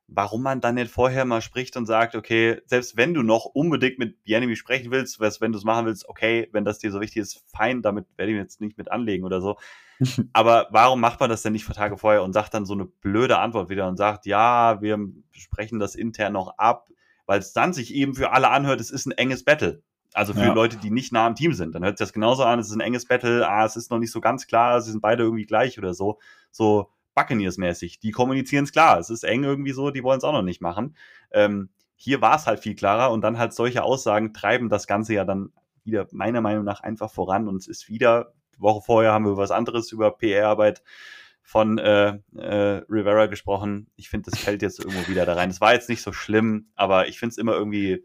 Warum man dann nicht vorher mal spricht und sagt, okay, selbst wenn du noch unbedingt mit Bienemy sprechen willst, wenn du es machen willst, okay, wenn das dir so wichtig ist, fein, damit werde ich jetzt nicht mit anlegen oder so. [LAUGHS] Aber warum macht man das denn nicht vor Tage vorher und sagt dann so eine blöde Antwort wieder und sagt, ja, wir sprechen das intern noch ab, weil es dann sich eben für alle anhört, es ist ein enges Battle. Also für ja. Leute, die nicht nah am Team sind. Dann hört sich das genauso an, es ist ein enges Battle, ah, es ist noch nicht so ganz klar, sie sind beide irgendwie gleich oder so. So Buccaneers-mäßig. Die kommunizieren es klar. Es ist eng irgendwie so, die wollen es auch noch nicht machen. Ähm, hier war es halt viel klarer und dann halt solche Aussagen treiben das Ganze ja dann wieder meiner Meinung nach einfach voran und es ist wieder, Woche vorher haben wir was anderes über PR-Arbeit von äh, äh, Rivera gesprochen. Ich finde, das fällt jetzt irgendwo wieder da rein. Es war jetzt nicht so schlimm, aber ich finde es immer irgendwie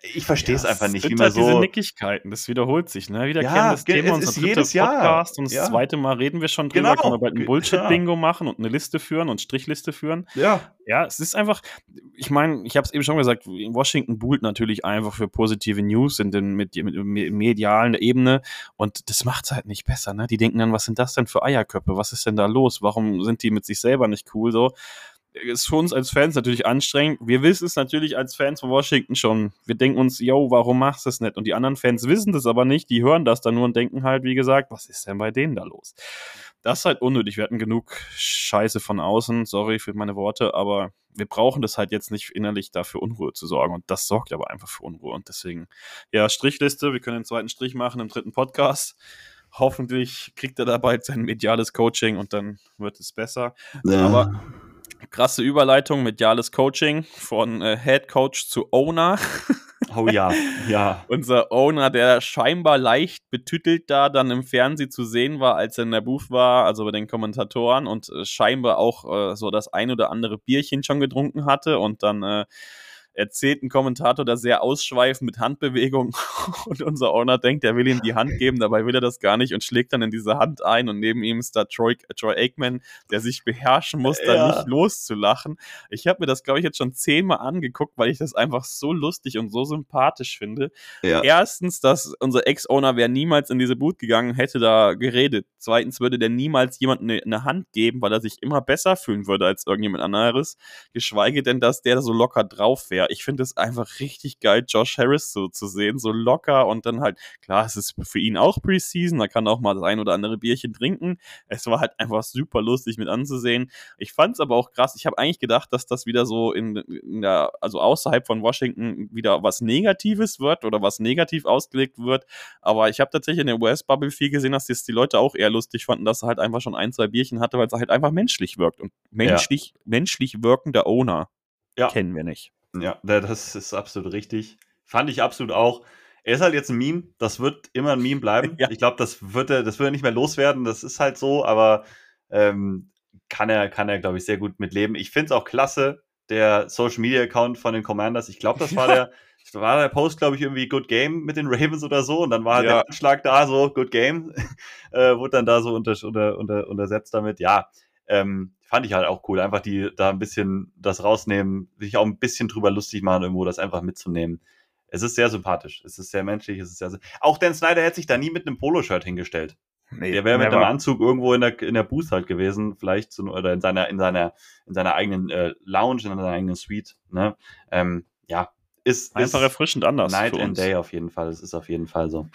ich verstehe es ja, einfach nicht, wie man halt so. Diese Nickigkeiten, das wiederholt sich, ne? Wieder ja, kennen das Thema unser jedes Podcast Jahr. und das ja. zweite Mal reden wir schon drüber, genau. können wir bald ein Bullshit-Bingo machen und eine Liste führen und Strichliste führen. Ja. Ja, es ist einfach, ich meine, ich habe es eben schon gesagt, Washington buhlt natürlich einfach für positive News in den mit, mit, mit medialen Ebene und das macht es halt nicht besser, ne? Die denken dann, was sind das denn für Eierköpfe? Was ist denn da los? Warum sind die mit sich selber nicht cool so? Ist für uns als Fans natürlich anstrengend. Wir wissen es natürlich als Fans von Washington schon. Wir denken uns, yo, warum machst du es nicht? Und die anderen Fans wissen das aber nicht. Die hören das dann nur und denken halt, wie gesagt, was ist denn bei denen da los? Das ist halt unnötig. Wir hatten genug Scheiße von außen. Sorry für meine Worte, aber wir brauchen das halt jetzt nicht innerlich dafür Unruhe zu sorgen. Und das sorgt aber einfach für Unruhe. Und deswegen, ja, Strichliste. Wir können den zweiten Strich machen im dritten Podcast hoffentlich kriegt er da bald sein mediales Coaching und dann wird es besser. Ja. Aber Krasse Überleitung, mediales Coaching von äh, Head Coach zu Owner. [LAUGHS] Oh ja, ja. Unser Owner, der scheinbar leicht betütelt da dann im Fernsehen zu sehen war, als er in der Booth war, also bei den Kommentatoren und äh, scheinbar auch äh, so das ein oder andere Bierchen schon getrunken hatte und dann äh, erzählt ein Kommentator da sehr ausschweifend mit Handbewegung [LAUGHS] und unser Owner denkt, er will ihm die Hand geben, dabei will er das gar nicht und schlägt dann in diese Hand ein und neben ihm ist da Troy, Troy Aikman, der sich beherrschen muss, da ja. nicht loszulachen. Ich habe mir das, glaube ich, jetzt schon zehnmal angeguckt, weil ich das einfach so lustig und so sympathisch finde. Ja. Erstens, dass unser Ex-Owner wäre niemals in diese Boot gegangen, hätte da geredet. Zweitens würde der niemals jemandem eine, eine Hand geben, weil er sich immer besser fühlen würde als irgendjemand anderes. Geschweige denn, dass der so locker drauf wäre ich finde es einfach richtig geil, Josh Harris so zu sehen, so locker und dann halt, klar, es ist für ihn auch Preseason, da kann auch mal das ein oder andere Bierchen trinken. Es war halt einfach super lustig mit anzusehen. Ich fand es aber auch krass. Ich habe eigentlich gedacht, dass das wieder so in, in der, also außerhalb von Washington wieder was Negatives wird oder was negativ ausgelegt wird. Aber ich habe tatsächlich in der US-Bubble viel gesehen, dass das die Leute auch eher lustig fanden, dass er halt einfach schon ein, zwei Bierchen hatte, weil es halt einfach menschlich wirkt. Und menschlich, ja. menschlich wirkender Owner ja. kennen wir nicht. Ja, das ist absolut richtig. Fand ich absolut auch. Er ist halt jetzt ein Meme, das wird immer ein Meme bleiben. [LAUGHS] Ja. Ich glaube, das wird er, das wird er nicht mehr loswerden, das ist halt so, aber ähm, kann er, kann er, glaube ich, sehr gut mitleben. Ich finde es auch klasse, der Social Media Account von den Commanders. Ich glaube, das war der war der Post, glaube ich, irgendwie Good Game mit den Ravens oder so. Und dann war halt Ja. der Anschlag da, so Good Game. [LAUGHS] äh, wurde dann da so unter, unter, unter, untersetzt damit. Ja, ähm, fand ich halt auch cool. Einfach die da ein bisschen das rausnehmen, sich auch ein bisschen drüber lustig machen, irgendwo das einfach mitzunehmen. Es ist sehr sympathisch. Es ist sehr menschlich. Es ist sehr, auch Dan Snyder hätte sich da nie mit einem Poloshirt hingestellt. Nee, Der wäre mit einem Anzug irgendwo in der, in der Booth halt gewesen, vielleicht zu, oder in seiner, in seiner, in seiner eigenen äh, Lounge, in seiner eigenen Suite. Ne? Ähm, ja, ist, Einfach ist erfrischend anders. Night and. Day auf jeden Fall. Es ist auf jeden Fall so.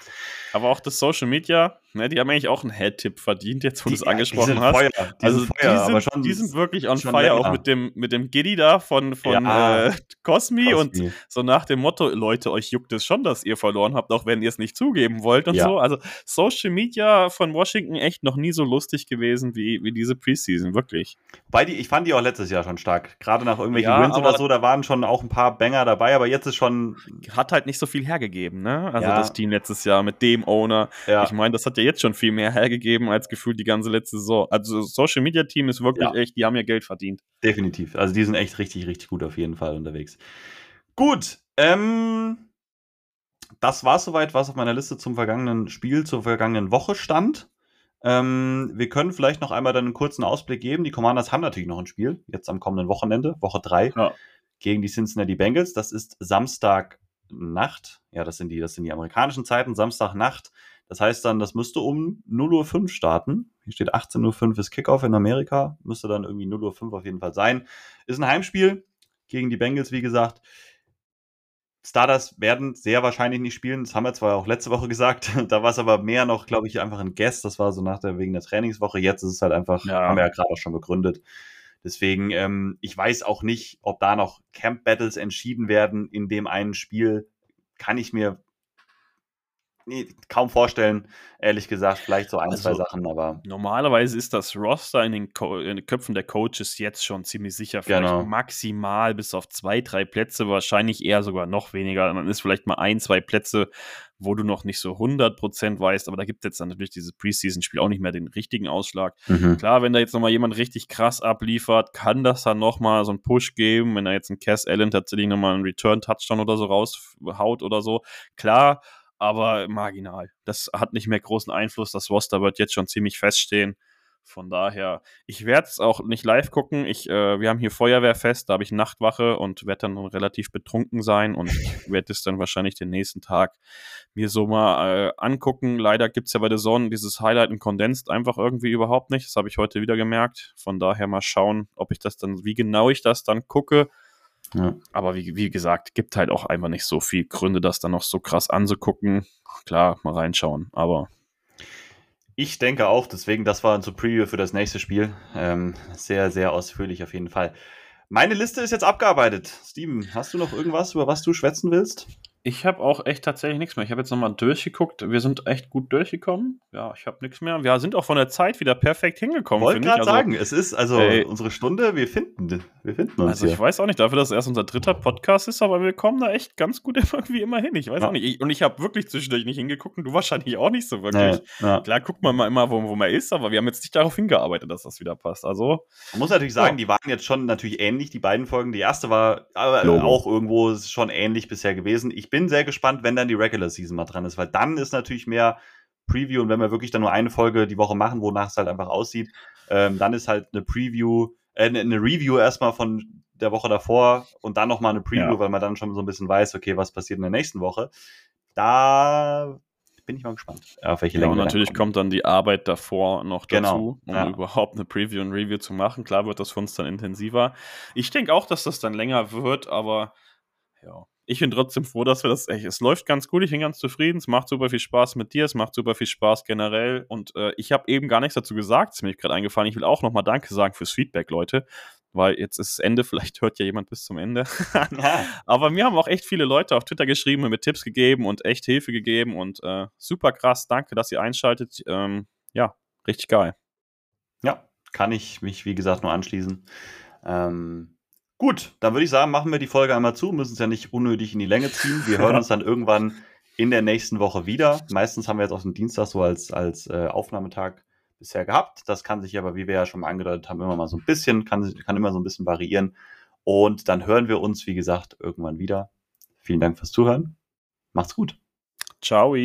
Aber auch das Social Media, ne, die haben eigentlich auch einen Head-Tipp verdient, jetzt wo du es angesprochen hast. Feuer, die also sind Feuer, die, sind, schon, die sind wirklich on fire, länger. auch mit dem, mit dem Giddy da von, von Ja. äh, Cosmi und Cosby. so nach dem Motto, Leute, euch juckt es schon, dass ihr verloren habt, auch wenn ihr es nicht zugeben wollt und Ja. so. Also Social Media von Washington echt noch nie so lustig gewesen wie, wie diese Preseason, wirklich. Wobei die, ich fand die auch letztes Jahr schon stark. Gerade nach irgendwelchen Ja, Wins oder so, da waren schon auch ein paar Banger dabei, aber jetzt ist schon, Hat halt nicht so viel hergegeben, ne? Also das Team letztes Jahr mit dem Owner. Ich meine, das hat ja jetzt schon viel mehr hergegeben als gefühlt die ganze letzte Saison. Also Social Media Team ist wirklich Ja. echt, die haben ja Geld verdient. definitiv. Also die sind echt richtig, richtig gut auf jeden Fall unterwegs. Gut, ähm, das war soweit, was auf meiner Liste zum vergangenen Spiel, zur vergangenen Woche stand. Ähm, wir können vielleicht noch einmal dann einen kurzen Ausblick geben. Die Commanders haben natürlich noch ein Spiel, jetzt am kommenden Wochenende, Woche 3, Ja. gegen die Cincinnati Bengals. Das ist Samstagnacht. Ja, das sind die, das sind die amerikanischen Zeiten, Samstagnacht. Das heißt dann, das müsste um 0.05 Uhr starten. Hier steht 18.05 Uhr ist Kickoff in Amerika. Müsste dann irgendwie 0.05 Uhr auf jeden Fall sein. Ist ein Heimspiel gegen die Bengals, wie gesagt. Starters werden sehr wahrscheinlich nicht spielen. Das haben wir zwar auch letzte Woche [LAUGHS] gesagt. Da war es aber mehr noch, glaube ich, einfach ein Guess. Das war so nach der, wegen der Trainingswoche. Jetzt ist es halt einfach, Ja. haben wir ja gerade auch schon begründet. Deswegen, ähm, ich weiß auch nicht, ob da noch Camp Battles entschieden werden in dem einen Spiel. Kann ich mir nee, kaum vorstellen, ehrlich gesagt. Vielleicht so ein, Also, zwei Sachen, aber Normalerweise ist das Roster in den, Co in den Köpfen der Coaches jetzt schon ziemlich sicher. Vielleicht Genau. maximal bis auf zwei, drei Plätze, wahrscheinlich eher sogar noch weniger. Dann ist vielleicht mal ein, zwei Plätze, wo du noch nicht so 100% weißt. Aber da gibt es jetzt dann natürlich dieses Preseason-Spiel auch nicht mehr den richtigen Ausschlag. mhm. Klar, wenn da jetzt nochmal jemand richtig krass abliefert, kann das dann nochmal so einen Push geben, wenn da jetzt ein Cass Allen tatsächlich nochmal einen Return-Touchdown oder so raushaut oder so. Klar, aber marginal. Das hat nicht mehr großen Einfluss. Das Roster wird jetzt schon ziemlich feststehen. Von daher, ich werde es auch nicht live gucken. Ich, äh, wir haben hier Feuerwehrfest, da habe ich Nachtwache und werde dann relativ betrunken sein und ich [LAUGHS] werde es dann wahrscheinlich den nächsten Tag mir so mal äh, angucken. Leider gibt es ja bei der Sonne dieses Highlight und Condensed einfach irgendwie überhaupt nicht. Das habe ich heute wieder gemerkt. Von daher mal schauen, ob ich das dann, wie genau ich das dann gucke. Ja. Aber wie, wie gesagt, gibt halt auch einfach nicht so viel Gründe, das dann noch so krass anzugucken. Klar, mal reinschauen, aber Ich denke auch, deswegen, das war unser Preview für das nächste Spiel. Ähm, sehr, sehr ausführlich auf jeden Fall. Meine Liste ist jetzt abgearbeitet. Steven, hast du noch irgendwas, über was du schwätzen willst? Ich habe auch echt tatsächlich nichts mehr. Ich habe jetzt nochmal durchgeguckt. Wir sind echt gut durchgekommen. Ja, ich habe nichts mehr. Wir sind auch von der Zeit wieder perfekt hingekommen. Wollte finde ich. gerade Also- sagen, es ist also Ey. unsere Stunde, wir finden, wir finden uns Also ich hier. weiß auch nicht, dafür, dass es erst unser dritter Podcast ist, aber wir kommen da echt ganz gut [LAUGHS] irgendwie immer hin. Ich weiß Ja. auch nicht. Ich, und ich habe wirklich zwischendurch nicht hingeguckt und du wahrscheinlich auch nicht so wirklich. Nee, ja. Klar guckt man mal immer, wo, wo man ist, aber wir haben jetzt nicht darauf hingearbeitet, dass das wieder passt. Also, Man muss natürlich sagen, Ja. die waren jetzt schon natürlich ähnlich, die beiden Folgen. Die erste war aber Logo. auch irgendwo schon ähnlich bisher gewesen. Ich bin sehr gespannt, wenn dann die Regular Season mal dran ist, weil dann ist natürlich mehr Preview und wenn wir wirklich dann nur eine Folge die Woche machen, wonach es halt einfach aussieht, ähm, dann ist halt eine Preview, äh, eine- eine Review erstmal von der Woche davor und dann nochmal eine Preview, Ja. weil man dann schon so ein bisschen weiß, okay, was passiert in der nächsten Woche. Da bin ich mal gespannt, auf welche ja, Länge und wir dann natürlich kommen. kommt dann die Arbeit davor noch Genau, dazu, um ja. überhaupt eine Preview und Review zu machen. Klar wird das für uns dann intensiver. Ich denke auch, dass das dann länger wird, aber ja. Ich bin trotzdem froh, dass wir das echt. Es läuft ganz gut, ich bin ganz zufrieden. Es macht super viel Spaß mit dir, es macht super viel Spaß generell. Und äh, ich habe eben gar nichts dazu gesagt, ist mir gerade eingefallen. Ich will auch nochmal Danke sagen fürs Feedback, Leute. Weil jetzt ist das Ende, [LAUGHS] vielleicht hört ja jemand bis zum Ende. [LAUGHS] Ja. Aber mir haben auch echt viele Leute auf Twitter geschrieben und mir Tipps gegeben und echt Hilfe gegeben und äh, super krass. Danke, dass ihr einschaltet. Ähm, ja, richtig geil. Ja, kann ich mich, wie gesagt, nur anschließen. Ähm, gut, dann würde ich sagen, machen wir die Folge einmal zu, müssen es ja nicht unnötig in die Länge ziehen. Wir hören uns dann irgendwann in der nächsten Woche wieder. Meistens haben wir jetzt auch den Dienstag so als, als äh, Aufnahmetag bisher gehabt. Das kann sich aber, wie wir ja schon mal angedeutet haben, immer mal so ein bisschen, kann, kann immer so ein bisschen variieren. Und dann hören wir uns, wie gesagt, irgendwann wieder. Vielen Dank fürs Zuhören. Macht's gut. Ciao.